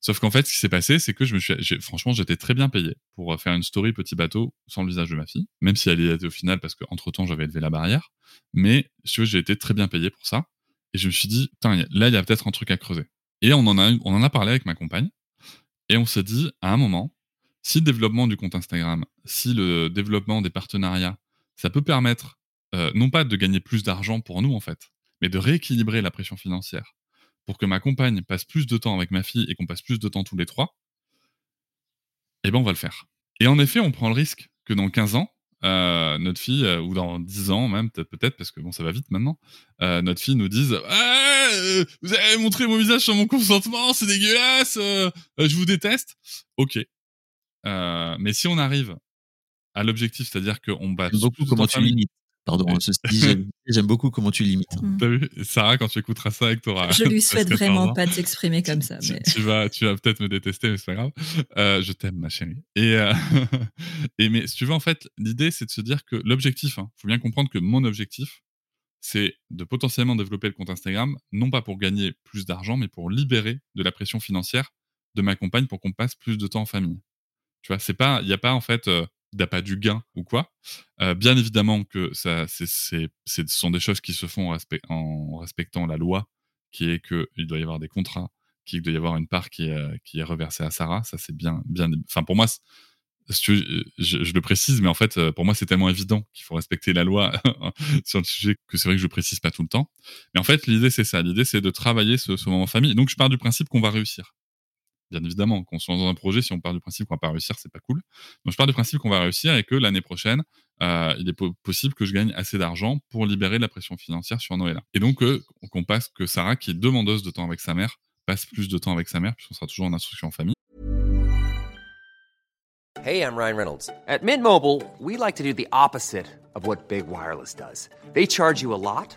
Sauf qu'en fait, ce qui s'est passé, c'est que je me suis, franchement, j'étais très bien payé pour euh, faire une story petit bateau sans le visage de ma fille, même si elle y était au final parce qu'entre temps, j'avais élevé la barrière. Mais, si j'ai été très bien payé pour ça. Et je me suis dit, là, il y a peut-être un truc à creuser. Et on en a, on en a parlé avec ma compagne. Et on s'est dit, à un moment, si le développement du compte Instagram, si le développement des partenariats, ça peut permettre, euh, non pas de gagner plus d'argent pour nous, en fait, mais de rééquilibrer la pression financière pour que ma compagne passe plus de temps avec ma fille et qu'on passe plus de temps tous les trois, eh ben on va le faire. Et en effet, on prend le risque que dans 15 ans, euh, notre fille, euh, ou dans 10 ans même, peut- peut-être, parce que bon, ça va vite maintenant, euh, notre fille nous dise Ah, Vous avez montré mon visage sans mon consentement, c'est dégueulasse, je vous déteste. Ok. Mais si on arrive à l'objectif, c'est-à-dire qu'on bat J'aime beaucoup comment tu limites. Pardon, Oui. hein, ceci dit, j'aime- beaucoup comment tu limites. hein. T'as vu Sarah, quand tu écouteras ça avec Torah. Je lui souhaite vraiment pas de s'exprimer comme ça. tu, Mais... tu vas, tu vas peut-être me détester, mais c'est pas grave. Euh, je t'aime, ma chérie. Et, euh, et mais si tu veux, en fait, l'idée, c'est de se dire que l'objectif, il faut bien comprendre que mon objectif, c'est de potentiellement développer le compte Instagram, non pas pour gagner plus d'argent, mais pour libérer de la pression financière de ma compagne pour qu'on passe plus de temps en famille. Tu vois, c'est pas, il n'y a pas en fait, euh, d'appât du gain ou quoi. Euh, bien évidemment que ça, c'est, c'est, ce sont des choses qui se font en, respectant la loi, qui est qu'il doit y avoir des contrats, qu'il doit y avoir une part qui est, qui est reversée à Sarah. Ça, c'est bien, bien. Enfin, pour moi, je, je, le précise, mais en fait, pour moi, c'est tellement évident qu'il faut respecter la loi sur le sujet que c'est vrai que je le précise pas tout le temps. Mais en fait, l'idée, c'est ça. L'idée, c'est de travailler ce, ce moment en famille. Donc, je pars du principe qu'on va réussir bien évidemment, qu'on soit dans un projet, si on part du principe qu'on va pas réussir, c'est pas cool. Donc je pars du principe qu'on va réussir et que l'année prochaine, euh, il est possible que je gagne assez d'argent pour libérer la pression financière sur Noëlla. Et donc euh, qu'on passe, que Sarah, qui est demandeuse de temps avec sa mère, passe plus de temps avec sa mère, puisqu'on sera toujours en instruction en famille. Hey, I'm Ryan Reynolds. At Mint Mobile, we like to do the opposite of what Big Wireless does. They charge you a lot.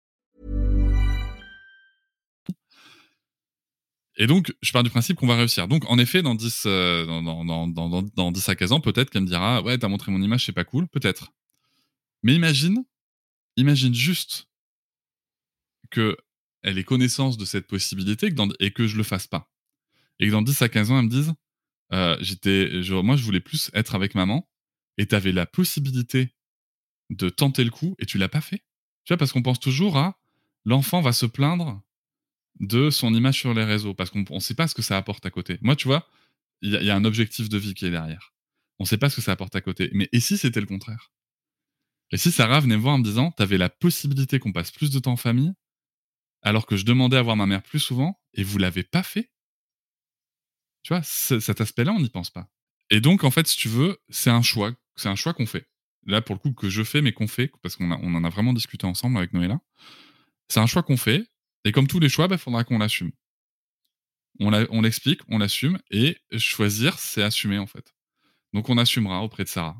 Et donc, je pars du principe qu'on va réussir. Donc, en effet, dans 10, euh, dans, dans, dans, dans, 10 à 15 ans, peut-être qu'elle me dira Ouais, t'as montré mon image, c'est pas cool. Peut-être. Mais imagine, imagine juste que elle ait connaissance de cette possibilité et que je le fasse pas. Et que dans 10 à 15 ans, elle me dise euh, j'étais, Moi, je voulais plus être avec maman et tu avais la possibilité de tenter le coup et tu l'as pas fait. Tu vois, parce qu'on pense toujours à l'enfant va se plaindre de son image sur les réseaux parce qu'on ne sait pas ce que ça apporte à côté. Moi, tu vois, il y, a un objectif de vie qui est derrière. On ne sait pas ce que ça apporte à côté. Mais et si c'était le contraire? Et si Sarah venait me voir en me disant, tu avais la possibilité qu'on passe plus de temps en famille, alors que je demandais à voir ma mère plus souvent, et vous l'avez pas fait? Tu vois, cet aspect-là, on n'y pense pas. Et donc, en fait, si tu veux, c'est un choix. C'est un choix qu'on fait. Là, pour le coup, que je fais, mais qu'on fait, parce qu'on on en a vraiment discuté ensemble avec Noëlla. C'est un choix qu'on fait et comme tous les choix, il bah, faudra qu'on l'assume. On l'explique, on l'assume, et choisir, c'est assumer en fait. Donc on assumera auprès de Sarah.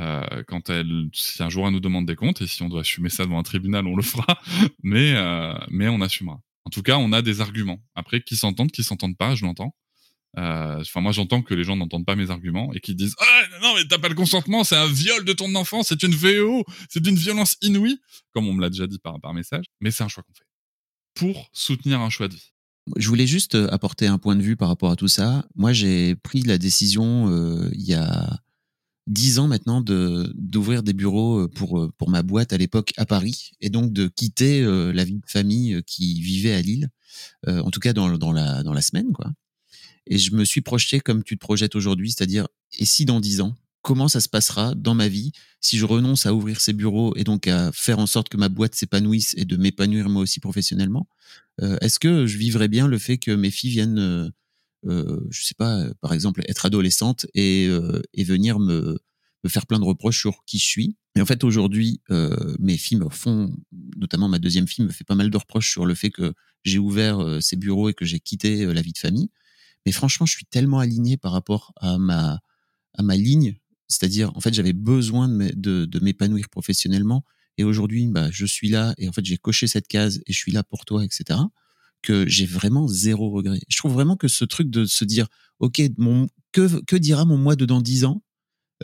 Euh, quand elle, si un jour elle nous demande des comptes, et si on doit assumer ça devant un tribunal, on le fera, mais, euh, mais on assumera. En tout cas, on a des arguments. Après, qui s'entendent, qui s'entendent pas, je l'entends. Euh, enfin, moi, j'entends que les gens n'entendent pas mes arguments et qu'ils disent ah non mais t'as pas le consentement, c'est un viol de ton enfant, c'est une VO, c'est d'une violence inouïe, comme on me l'a déjà dit par, par message. Mais c'est un choix qu'on fait pour soutenir un choix de vie. Je voulais juste euh, apporter un point de vue par rapport à tout ça. Moi, j'ai pris la décision euh, il y a dix ans maintenant de d'ouvrir des bureaux euh, pour pour ma boîte à l'époque à Paris et donc de quitter la vie de famille qui vivait à Lille, en tout cas dans dans la dans la semaine quoi. Et je me suis projeté comme tu te projettes aujourd'hui, c'est-à-dire et si dans dix ans comment ça se passera dans ma vie si je renonce à ouvrir ces bureaux et donc à faire en sorte que ma boîte s'épanouisse et de m'épanouir moi aussi professionnellement euh, Est-ce que je vivrais bien le fait que mes filles viennent, euh, euh je sais pas, par exemple, être adolescentes et, euh, venir me, faire plein de reproches sur qui je suis? Et en fait, aujourd'hui, mes filles me font, notamment ma deuxième fille, me fait pas mal de reproches sur le fait que j'ai ouvert ces bureaux et que j'ai quitté la vie de famille. Mais franchement, je suis tellement aligné par rapport à ma ligne c'est-à-dire, en fait, j'avais besoin de, m'épanouir professionnellement. Et aujourd'hui, bah, je suis là et en fait, j'ai coché cette case et je suis là pour toi, etc. Que j'ai vraiment zéro regret. Je trouve vraiment que ce truc de se dire, OK, que, dira mon moi de dans dix ans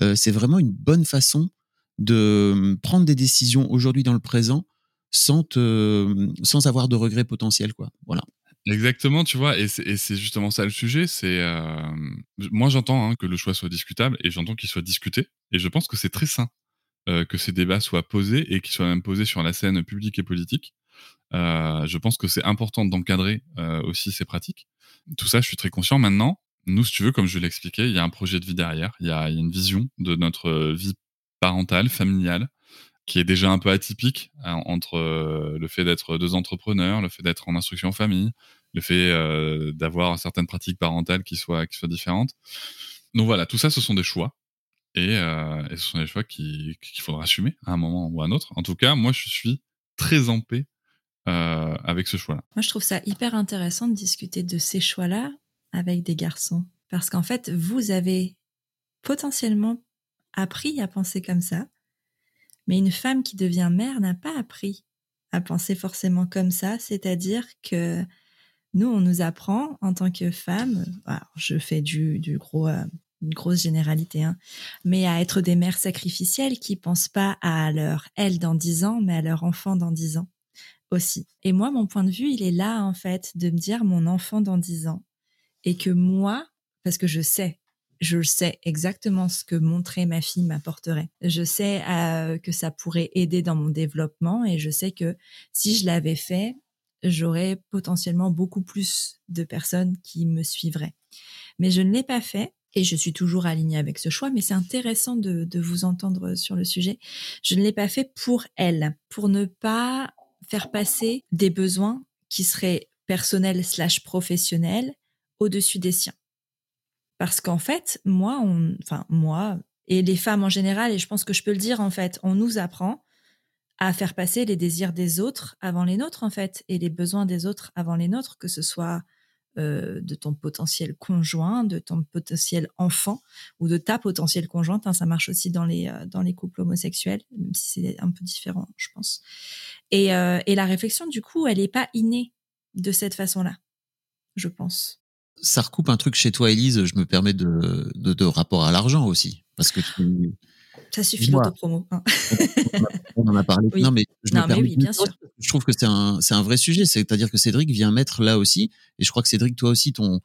euh, C'est vraiment une bonne façon de hum, prendre des décisions aujourd'hui dans le présent sans, te, sans avoir de regrets potentiels. Quoi. Voilà. Exactement, tu vois, et c'est justement ça le sujet. C'est euh, moi j'entends hein, que le choix soit discutable et j'entends qu'il soit discuté, et je pense que c'est très sain euh, que ces débats soient posés et qu'ils soient même posés sur la scène publique et politique. Euh, je pense que c'est important d'encadrer aussi ces pratiques. Tout ça, je suis très conscient. Maintenant, nous, si tu veux, comme je l'expliquais, il y a un projet de vie derrière, il y a, il y a une vision de notre vie parentale, familiale, qui est déjà un peu atypique hein, entre euh, le fait d'être deux entrepreneurs, le fait d'être en instruction en famille, le fait euh, d'avoir certaines pratiques parentales qui soient, qui soient différentes. Donc voilà, tout ça, ce sont des choix. Et, euh, ce sont des choix qu'il faudra assumer à un moment ou à un autre. En tout cas, moi, je suis très en paix avec ce choix-là. Moi, je trouve ça hyper intéressant de discuter de ces choix-là avec des garçons. Parce qu'en fait, vous avez potentiellement appris à penser comme ça mais une femme qui devient mère n'a pas appris à penser forcément comme ça, c'est-à-dire que nous, on nous apprend en tant que femme, je fais du, du gros, euh, une grosse généralité, hein, mais à être des mères sacrificielles qui pensent pas à leur elle dans dix ans, mais à leur enfant dans dix ans aussi. Et moi, mon point de vue, il est là, en fait, de me dire mon enfant dans dix ans. Et que moi, parce que je sais, je sais exactement ce que montrer ma fille m'apporterait. Je sais euh, que ça pourrait aider dans mon développement et je sais que si je l'avais fait, j'aurais potentiellement beaucoup plus de personnes qui me suivraient. Mais je ne l'ai pas fait et je suis toujours alignée avec ce choix, mais c'est intéressant de, de, vous entendre sur le sujet. Je ne l'ai pas fait pour elle, pour ne pas faire passer des besoins qui seraient personnels slash professionnels au-dessus des siens. Parce qu'en fait, moi, enfin moi et les femmes en général, et je pense que je peux le dire en fait, on nous apprend à faire passer les désirs des autres avant les nôtres en fait, et les besoins des autres avant les nôtres, que ce soit euh, de ton potentiel conjoint, de ton potentiel enfant ou de ta potentielle conjointe. Hein, ça marche aussi dans les euh, dans les couples homosexuels, même si c'est un peu différent, je pense. Et, euh, et la réflexion, du coup, elle n'est pas innée de cette façon-là, je pense. Ça recoupe un truc chez toi, Elise. Je me permets de de, de rapport à l'argent aussi, parce que tu, ça suffit l'autopromo. Hein. on en a parlé. Non, mais je non, me mais oui, bien sûr. Je trouve que c'est un, c'est un vrai sujet. C'est-à-dire que Cédric vient mettre là aussi, et je crois que Cédric, toi aussi, ton,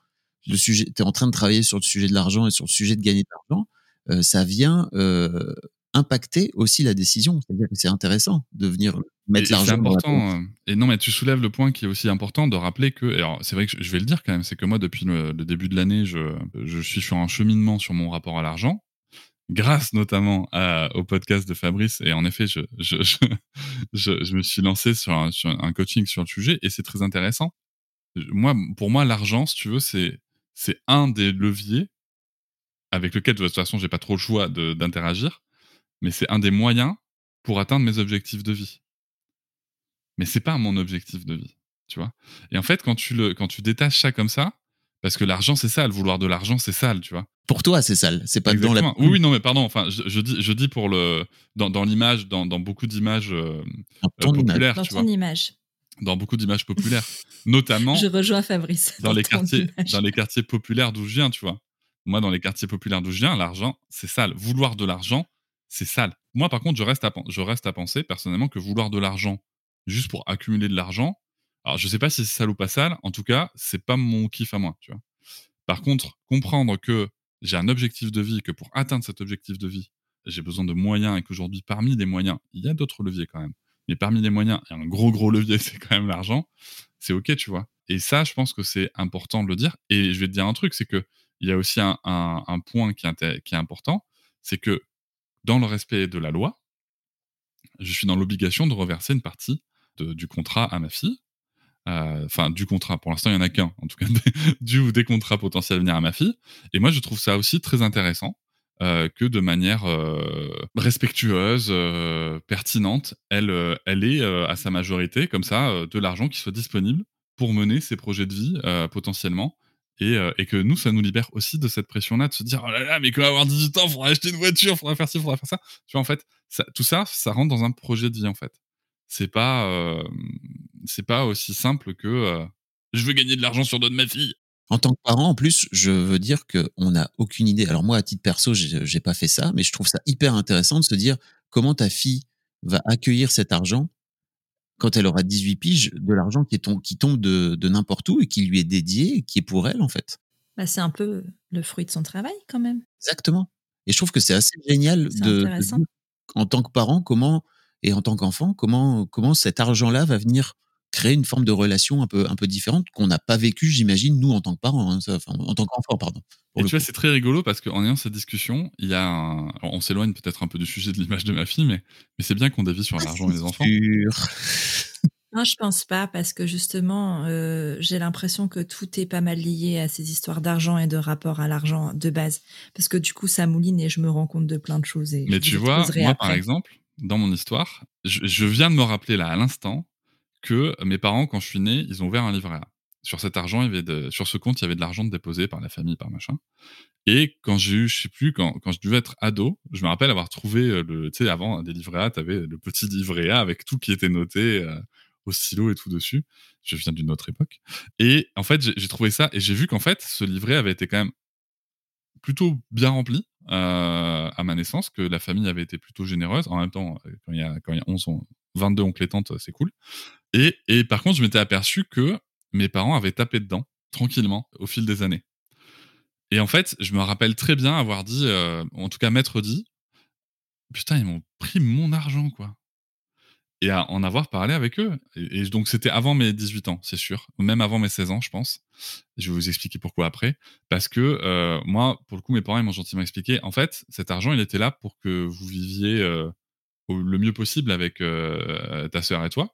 le sujet, t'es en train de travailler sur le sujet de l'argent et sur le sujet de gagner de l'argent. Euh, ça vient euh, impacter aussi la décision. C'est-à-dire que c'est intéressant de venir mettre l'argent. C'est important. Euh, et non, mais tu soulèves le point qui est aussi important de rappeler que, alors c'est vrai que je vais le dire quand même, c'est que moi depuis le, le début de l'année, je, je suis sur un cheminement sur mon rapport à l'argent grâce notamment à, au podcast de Fabrice. Et en effet, je, je, je, je, me suis lancé sur un, sur un coaching sur le sujet et c'est très intéressant. Moi, pour moi, l'argent, si tu veux, c'est, c'est un des leviers avec lequel, de toute façon, j'ai pas trop le choix d'interagir, mais c'est un des moyens pour atteindre mes objectifs de vie. Mais c'est pas mon objectif de vie, tu vois. Et en fait, quand tu le, quand tu détaches ça comme ça, parce que l'argent, c'est sale. Vouloir de l'argent, c'est sale, tu vois. Pour toi, c'est sale. C'est pas Exactement. dans la. Oui, oui, non, mais pardon. Enfin, je, je dis, je dis pour le dans, dans l'image, dans, dans beaucoup d'images euh, euh, populaires, Dans tu ton vois. image. Dans beaucoup d'images populaires, notamment Je rejoins Fabrice. dans les quartiers, image. dans les quartiers populaires d'où je viens, tu vois. Moi, dans les quartiers populaires d'où je viens, l'argent, c'est sale. Vouloir de l'argent, c'est sale. Moi, par contre, je reste à, je reste à penser personnellement que vouloir de l'argent juste pour accumuler de l'argent, alors je sais pas si c'est sale ou pas sale. En tout cas, c'est pas mon kiff à moi, tu vois. Par contre, comprendre que j'ai un objectif de vie, que pour atteindre cet objectif de vie, j'ai besoin de moyens et qu'aujourd'hui, parmi les moyens, il y a d'autres leviers quand même. Mais parmi les moyens, il y a un gros gros levier, c'est quand même l'argent. C'est ok, tu vois. Et ça, je pense que c'est important de le dire. Et je vais te dire un truc, c'est que il y a aussi un, un- point qui qui est important, c'est que dans le respect de la loi, je suis dans l'obligation de reverser une partie du contrat à ma fille. Euh, Enfin, du contrat. Pour l'instant, il y en a qu'un, en tout cas, du ou des contrats potentiels à venir à ma fille. Et moi, je trouve ça aussi très intéressant euh, que de manière euh, respectueuse, pertinente, elle, elle ait à sa majorité, comme ça, de l'argent qui soit disponible pour mener ses projets de vie potentiellement. Et, euh, et que nous, ça nous libère aussi de cette pression-là, de se dire, oh là là, mais quand avoir 18 ans, faudra acheter une voiture, faudra faire ci, faudra faire ça. Tu vois, en fait, tout ça, ça rentre dans un projet de vie, en fait. C'est pas, euh, c'est pas aussi simple que euh, je veux gagner de l'argent sur dos de ma fille. En tant que parent, en plus, je veux dire qu'on n'a aucune idée. Alors moi, à titre perso, j'ai pas fait ça, mais je trouve ça hyper intéressant de se dire comment ta fille va accueillir cet argent quand elle aura 18 piges, de l'argent qui, tombe de, de n'importe où et qui lui est dédié, qui est pour elle, en fait. Bah, c'est un peu le fruit de son travail quand même. Exactement. Et je trouve que c'est assez génial de, de en tant que parent, comment, et en tant qu'enfant, comment, comment cet argent-là va venir créer une forme de relation un peu, un peu différente qu'on n'a pas vécu, j'imagine, nous, en tant que parents, hein, ça, enfin, en tant qu'enfant, pardon. Et tu vois, c'est très rigolo parce qu'en ayant cette discussion, il y a un... alors, on s'éloigne peut-être un peu du sujet de l'image de ma fille, mais, mais c'est bien qu'on dévie sur l'argent et les enfants. Non, je pense pas parce que justement, euh, j'ai l'impression que tout est pas mal lié à ces histoires d'argent et de rapport à l'argent de base. Parce que du coup, ça mouline et je me rends compte de plein de choses. Et Mais tu vois, moi, après. par exemple, dans mon histoire, je, je viens de me rappeler là à l'instant que mes parents, quand je suis né, ils ont ouvert un livret A. sur cet argent, il y avait de, sur ce compte, il y avait de l'argent déposé par la famille, par machin. Et quand j'ai eu, je sais plus, quand, quand je devais être ado, je me rappelle avoir trouvé euh, le, tu sais, avant des livrets A, t'avais le petit livret A avec tout qui était noté euh, au stylo et tout dessus. Je viens d'une autre époque. Et en fait, j'ai trouvé ça et j'ai vu qu'en fait, ce livret avait été quand même plutôt bien rempli euh, à ma naissance, que la famille avait été plutôt généreuse. En même temps, quand il y a, quand il y a 11, on- 22 oncles et tantes, c'est cool. Et, et par contre, je m'étais aperçu que mes parents avaient tapé dedans, tranquillement, au fil des années. Et en fait, je me rappelle très bien avoir dit, euh, en tout cas, maître dit, putain, ils m'ont pris mon argent, quoi. Et à en avoir parlé avec eux. Et, donc, c'était avant mes 18 ans, c'est sûr. Même avant mes 16 ans, je pense. Je vais vous expliquer pourquoi après. Parce que euh, moi, pour le coup, mes parents, ils m'ont gentiment expliqué. En fait, cet argent, il était là pour que vous viviez euh, le mieux possible avec euh, ta sœur et toi.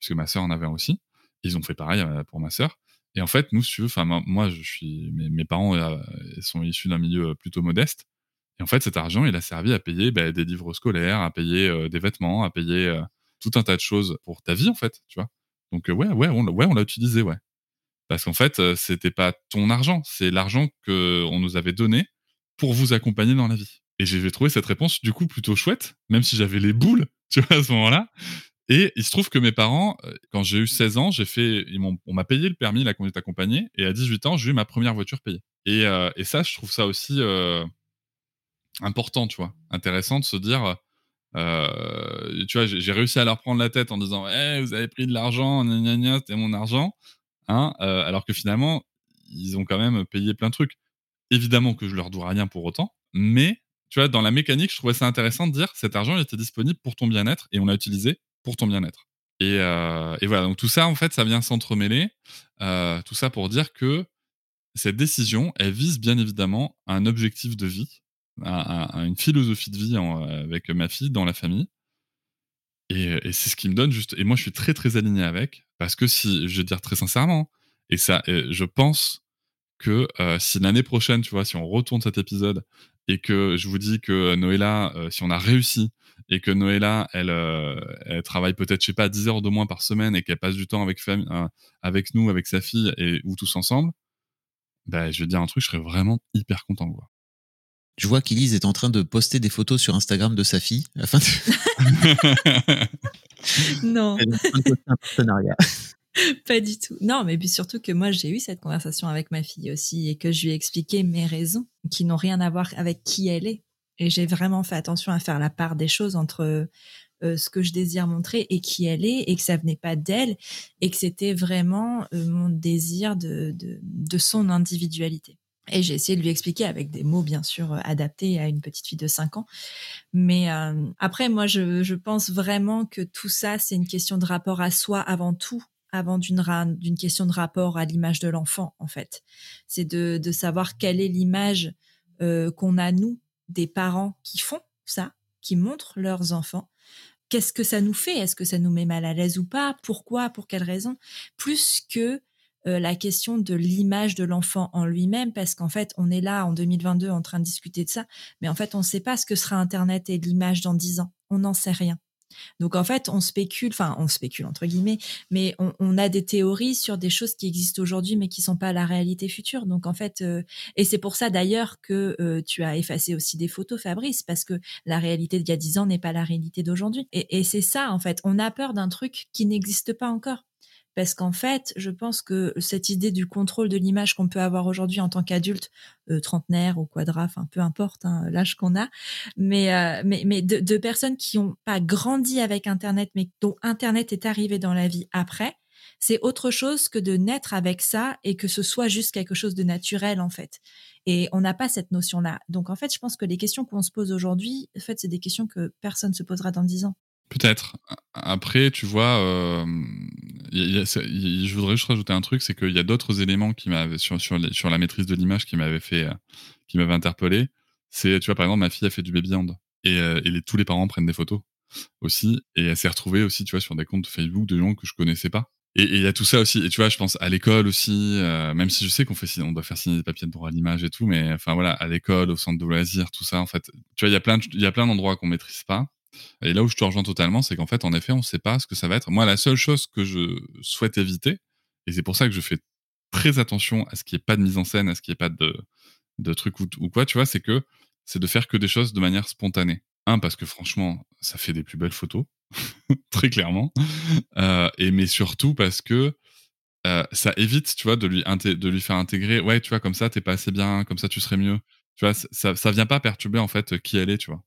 Parce que ma sœur en avait un aussi. Ils ont fait pareil euh, pour ma sœur. Et en fait, nous, si tu veux, enfin, moi- je suis, mes, mes parents euh, sont issus d'un milieu plutôt modeste. Et en fait, cet argent, il a servi à payer bah, des livres scolaires, à payer des vêtements, à payer tout un tas de choses pour ta vie, en fait, tu vois. Donc, ouais, ouais, on, ouais, on l'a utilisé, ouais. Parce qu'en fait, c'était pas ton argent, c'est l'argent que on nous avait donné pour vous accompagner dans la vie. Et j'ai trouvé cette réponse, du coup, plutôt chouette, même si j'avais les boules, tu vois, à ce moment-là. Et il se trouve que mes parents, euh, quand j'ai eu 16 ans, j'ai fait, ils m'ont, on m'a payé le permis, la conduite accompagnée, et à 18 ans, j'ai eu ma première voiture payée. Et, euh, et ça, je trouve ça aussi euh, important, tu vois, intéressant de se dire, tu vois, j'ai réussi à leur prendre la tête en disant, Eh, vous avez pris de l'argent, gna gna c'était mon argent, hein, alors que finalement, ils ont quand même payé plein de trucs. Évidemment que je leur dois rien pour autant, mais tu vois, dans la mécanique, je trouvais ça intéressant de dire, cet argent, était disponible pour ton bien-être et on l'a utilisé pour ton bien-être. Et, euh, voilà, donc tout ça, en fait, ça vient s'entremêler. Euh, tout ça pour dire que cette décision, elle vise bien évidemment un objectif de vie, une philosophie de vie en- avec ma fille dans la famille. Et, c'est ce qui me donne juste. Et moi, je suis très très aligné avec, parce que si, je vais dire très sincèrement, et ça, je pense que euh, si l'année prochaine, tu vois, si on retourne cet épisode et que je vous dis que Noëlla, euh, si on a réussi et que Noëlla, elle, euh, elle travaille peut-être, je sais pas, 10 heures de moins par semaine et qu'elle passe du temps avec, fami- euh, avec nous, avec sa fille et ou tous ensemble, bah, je vais te dire un truc, je serais vraiment hyper content. Quoi. Je vois qu'Elise est en train de poster des photos sur Instagram de sa fille afin de, Non. elle est en train de poster un partenariat. Pas du tout. Non, mais puis surtout que moi, j'ai eu cette conversation avec ma fille aussi et que je lui ai expliqué mes raisons qui n'ont rien à voir avec qui elle est. Et j'ai vraiment fait attention à faire la part des choses entre euh, ce que je désire montrer et qui elle est et que ça venait pas d'elle et que c'était vraiment euh, mon désir de, de, son individualité. Et j'ai essayé de lui expliquer avec des mots, bien sûr, adaptés à une petite fille de 5 ans. Mais euh, après, moi, je, je pense vraiment que tout ça, c'est une question de rapport à soi avant tout avant d'une d'une question de rapport à l'image de l'enfant en fait. C'est de, de savoir quelle est l'image euh, qu'on a nous des parents qui font ça qui montrent leurs enfants. Qu'est-ce que ça nous fait? Est-ce que ça nous met mal à l'aise ou pas? Pourquoi? Pour quelles raisons plus que euh, la question de l'image de l'enfant en lui-même parce qu'en fait on est là en 2022 en train de discuter de ça mais en fait on ne sait pas ce que sera internet et l'image dans 10 ans. On n'en sait rien donc en fait, on spécule, enfin on spécule entre guillemets, mais on, a des théories sur des choses qui existent aujourd'hui mais qui sont pas la réalité future. Donc en fait, euh, et c'est pour ça d'ailleurs que euh, tu as effacé aussi des photos, Fabrice, parce que la réalité d'il y a 10 ans n'est pas la réalité d'aujourd'hui. Et c'est ça en fait, on a peur d'un truc qui n'existe pas encore. Parce qu'en fait, je pense que cette idée du contrôle de l'image qu'on peut avoir aujourd'hui en tant qu'adulte, euh, trentenaire ou quadra, enfin peu importe hein, l'âge qu'on a, mais, euh, mais, mais de, de personnes qui n'ont pas grandi avec Internet, mais dont Internet est arrivé dans la vie après, c'est autre chose que de naître avec ça et que ce soit juste quelque chose de naturel en fait. Et on n'a pas cette notion-là. Donc en fait, je pense que les questions qu'on se pose aujourd'hui, en fait, c'est des questions que personne se posera dans dix ans. Peut-être. Après, tu vois, euh, je voudrais juste rajouter un truc, c'est qu'il y a d'autres éléments qui m'avaient sur, sur, la maîtrise de l'image qui m'avaient fait, euh, qui m'avaient interpellé. C'est, tu vois, par exemple, ma fille a fait du baby hand et, euh, tous les parents prennent des photos aussi, et elle s'est retrouvée aussi, tu vois, sur des comptes Facebook de gens que je connaissais pas. Et il y a tout ça aussi. Et tu vois, je pense à l'école aussi, même si je sais qu'on fait, on doit faire signer des papiers de droit à l'image et tout, mais enfin voilà, à l'école, au centre de loisirs, tout ça, en fait, tu vois, il y a plein, il y a plein d'endroits qu'on maîtrise pas. Et là où je te rejoins totalement, c'est qu'en fait, en effet, on ne sait pas ce que ça va être. Moi, la seule chose que je souhaite éviter, et c'est pour ça que je fais très attention à ce qu'il n'y ait pas de mise en scène, à ce qu'il n'y ait pas de, de trucs ou, quoi, tu vois, c'est que c'est de faire que des choses de manière spontanée. Un, parce que franchement, ça fait des plus belles photos, très clairement. Euh, et mais surtout parce que euh, ça évite, tu vois, de lui, inté- de lui faire intégrer, ouais, tu vois, comme ça, t'es pas assez bien, comme ça, tu serais mieux. Tu vois, ça, ça vient pas perturber, en fait, qui elle est, tu vois.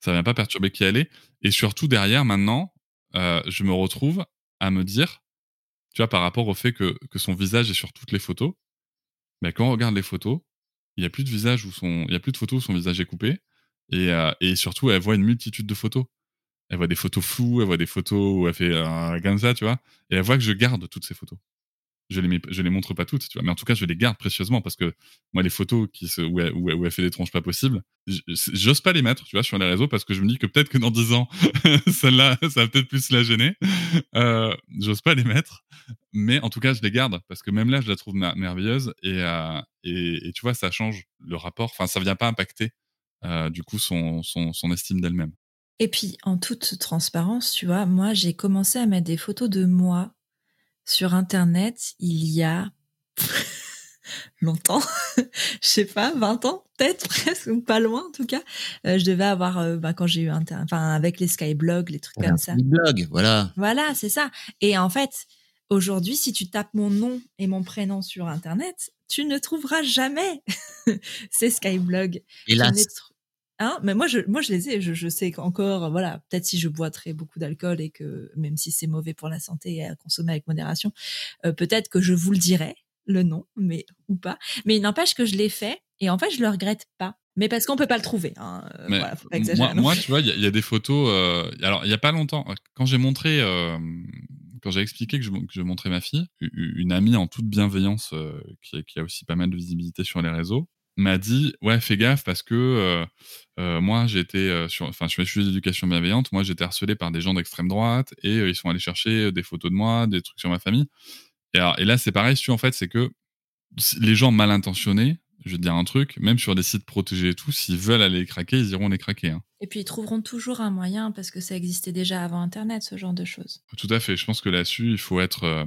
Ça vient pas perturber qui elle est. Et surtout, derrière, maintenant, euh, je me retrouve à me dire, tu vois, par rapport au fait que, que son visage est sur toutes les photos, mais quand on regarde les photos, il y a plus de visage où son, il y a plus de photos où son visage est coupé. Et, euh, et surtout, elle voit une multitude de photos. Elle voit des photos floues, elle voit des photos où elle fait euh, comme ça, tu vois. Et elle voit que je garde toutes ces photos. Je les, mets- je les montre pas toutes, tu vois. Mais en tout cas, je les garde précieusement parce que moi, les photos qui se, où, elle, fait des tronches pas possibles, j'ose pas les mettre, tu vois, sur les réseaux parce que je me dis que peut-être que dans 10 ans, celle-là, ça va peut-être plus la gêner. Euh, j'ose pas les mettre. Mais en tout cas, je les garde parce que même là, je la trouve mer- merveilleuse et, euh, et, et tu vois, ça change le rapport. Enfin, ça vient pas impacter euh, du coup son, son, son estime d'elle-même. Et puis, en toute transparence, tu vois, moi, j'ai commencé à mettre des photos de moi sur Internet il y a longtemps, je sais pas, 20 ans, peut-être presque, ou pas loin en tout cas. Euh, je devais avoir, euh, bah, quand j'ai eu Internet, enfin, avec les skyblogs, les trucs Voilà, comme ça. un blog, voilà. Voilà, c'est ça. Et en fait, aujourd'hui, si tu tapes mon nom et mon prénom sur Internet, tu ne trouveras jamais ces Skyblog. Hélas. Hein mais moi, je, moi, je les ai. Je, je sais qu'encore, voilà, peut-être si je bois très beaucoup d'alcool et que même si c'est mauvais pour la santé et à consommer avec modération, euh, peut-être que je vous le dirai, le nom, mais ou pas. Mais il n'empêche que je l'ai fait et en fait, je le regrette pas. Mais parce qu'on peut pas le trouver. Hein. euh, Mais voilà, faut pas exagérer moi, moi, tu vois, il y, a- il y a des photos. euh, alors, il y a pas longtemps, quand j'ai montré, euh, quand j'ai expliqué que je, que je montrais ma fille, une amie en toute bienveillance, euh, qui, qui a aussi pas mal de visibilité sur les réseaux, m'a dit ouais, fais gaffe parce que euh, euh, moi, j'étais euh, sur, enfin, je fais d'éducation bienveillante. Moi, j'étais harcelé par des gens d'extrême droite et euh, ils sont allés chercher des photos de moi, des trucs sur ma famille. Et, alors, et là, c'est pareil, si tu en fait, c'est que les gens mal intentionnés, je vais te dire un truc, même sur des sites protégés et tout, s'ils veulent aller les craquer, ils iront les craquer. hein. Et puis ils trouveront toujours un moyen parce que ça existait déjà avant Internet, ce genre de choses. Tout à fait. Je pense que là-dessus, il faut être,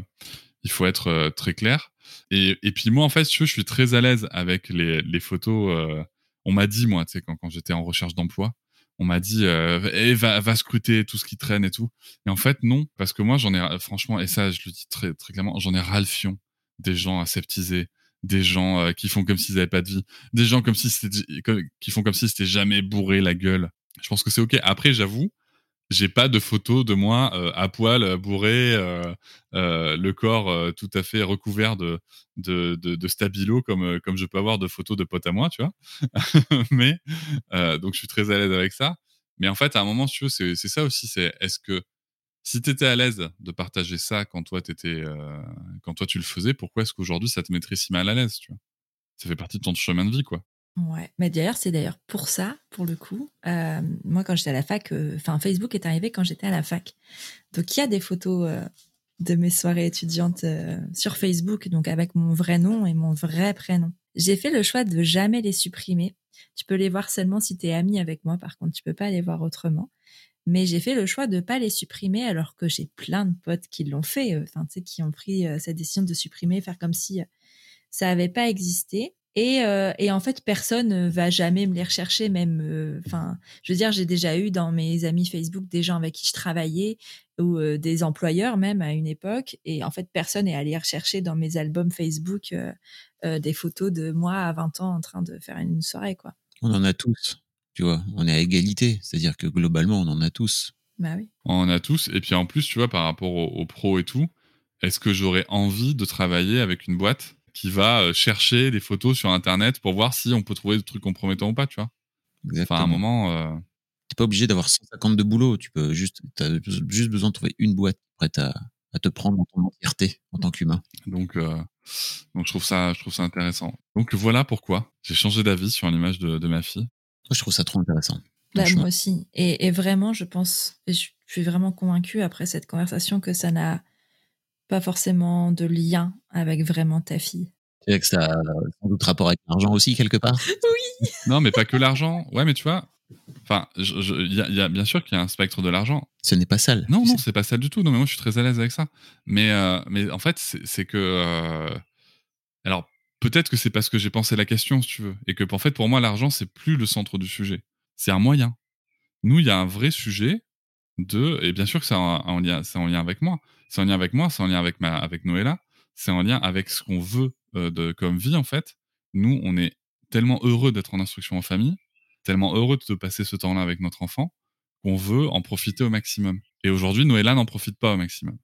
il faut être euh, très clair. Et, puis moi, en fait, je suis très à l'aise avec les, photos. euh, on m'a dit, moi, tu sais, quand, j'étais en recherche d'emploi, on m'a dit, euh, Eh, va, scruter tout ce qui traîne et tout. Et en fait, non, parce que moi, j'en ai, franchement, et ça, je le dis très, clairement, j'en ai ras le fion des gens aseptisés, des gens qui font comme s'ils n'avaient pas de vie, des gens comme si c'était, qui font comme si c'était jamais bourré la gueule. Je pense que c'est ok. Après, j'avoue, j'ai pas de photos de moi euh, à poil, euh, bourré, euh, le corps tout à fait recouvert de de, de, stabilo comme comme je peux avoir de photos de potes à moi, tu vois. Mais donc je suis très à l'aise avec ça. Mais en fait, à un moment, tu veux, c'est ça aussi. C'est est-ce que si tu étais à l'aise de partager ça quand toi t'étais quand toi tu le faisais, pourquoi est-ce qu'aujourd'hui ça te mettrait si mal à l'aise, tu vois? Ça fait partie de ton chemin de vie, quoi. Ouais, mais d'ailleurs, c'est d'ailleurs pour ça, pour le coup. euh, moi, quand j'étais à la fac, euh, enfin, Facebook est arrivé quand j'étais à la fac. Donc, il y a des photos euh, de mes soirées étudiantes sur Facebook, donc avec mon vrai nom et mon vrai prénom. J'ai fait le choix de jamais les supprimer. Tu peux les voir seulement si tu es ami avec moi, par contre, tu peux pas les voir autrement. Mais j'ai fait le choix de pas les supprimer alors que j'ai plein de potes qui l'ont fait, enfin, qui ont pris cette décision de supprimer, faire comme si ça avait pas existé. Et, euh, et en fait, personne euh, va jamais me les rechercher, même. euh, Enfin, je veux dire, j'ai déjà eu dans mes amis Facebook des gens avec qui je travaillais ou euh, des employeurs même à une époque. Et en fait, personne est allé rechercher dans mes albums Facebook euh, euh, des photos de moi à 20 ans en train de faire une soirée, quoi. On en a tous, tu vois. On est à égalité. C'est-à-dire que globalement, on en a tous. Bah oui. On en a tous. Et puis en plus, tu vois, par rapport aux au pros et tout, est-ce que j'aurais envie de travailler avec une boîte qui va euh, chercher des photos sur Internet pour voir si on peut trouver des trucs compromettants ou pas, tu vois Exactement. Enfin, à un moment, euh, T'es pas obligé d'avoir 150 de boulot. Tu peux juste, t'as juste besoin de trouver une boîte prête à, à te prendre dans ton entièreté en tant qu'humain. donc, euh, donc je trouve ça, je trouve ça intéressant. Donc voilà pourquoi j'ai changé d'avis sur l'image de, de ma fille. Moi, je trouve ça trop intéressant. Bah, moi aussi. Et, et vraiment, je pense, je suis vraiment convaincue après cette conversation que ça n'a pas forcément de lien avec vraiment ta fille. Tu sais que ça a sans doute rapport avec l'argent aussi, quelque part. Non, mais pas que l'argent. Ouais, mais tu vois, Enfin, je- je- il y, a- il y a bien sûr qu'il y a un spectre de l'argent. Ce n'est pas sale. Non, non, c'est pas ça du tout. Non, mais moi, je suis très à l'aise avec ça. Mais, euh, mais en fait, c'est c'est que. euh, Alors, peut-être que c'est parce que j'ai pensé la question, si tu veux. Et que, en fait, pour moi, l'argent, c'est plus le centre du sujet. C'est un moyen. Nous, il y a un vrai sujet de. Et bien sûr que c'est en, en lien, c'est en lien avec moi. C'est en lien avec moi, c'est en lien avec, ma, avec Noëlla. C'est en lien avec ce qu'on veut euh, de, comme vie, en fait. Nous, on est tellement heureux d'être en instruction en famille, tellement heureux de passer ce temps-là avec notre enfant, qu'on veut en profiter au maximum. Et aujourd'hui, Noëlla n'en profite pas au maximum.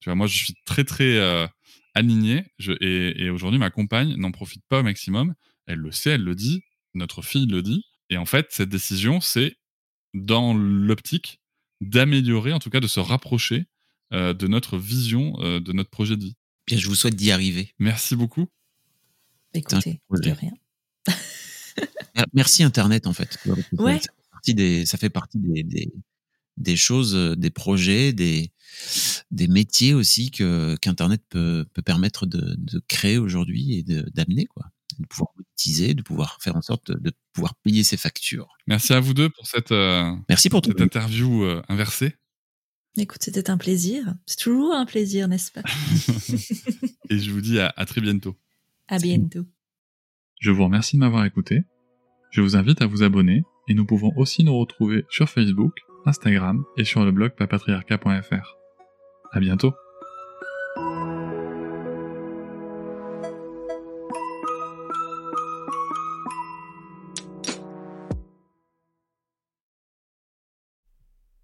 Tu vois, moi, je suis très, très euh, aligné. Et aujourd'hui, ma compagne n'en profite pas au maximum. Elle le sait, elle le dit. Notre fille le dit. Et en fait, cette décision, c'est dans l'optique d'améliorer, en tout cas de se rapprocher de notre vision, euh, de notre projet de vie. Bien, je vous souhaite d'y arriver. Merci beaucoup. Écoutez, de rien. Mer- Merci Internet, en fait. Ouais. Ça fait partie des, ça fait partie des, des, des choses, euh, des projets, des, des métiers aussi que qu'Internet peut, peut permettre de, de créer aujourd'hui et d'amener, quoi. De pouvoir monétiser, de pouvoir faire en sorte de, de pouvoir payer ses factures. Merci à vous deux pour cette, euh, Merci pour cette tout. interview euh, inversée. Écoute, c'était un plaisir. C'est toujours un plaisir, n'est-ce pas? Et je vous dis à- à très bientôt. À bientôt. Je vous remercie de m'avoir écouté. Je vous invite à vous abonner et nous pouvons aussi nous retrouver sur Facebook, Instagram et sur le blog papatriarca.fr. À bientôt.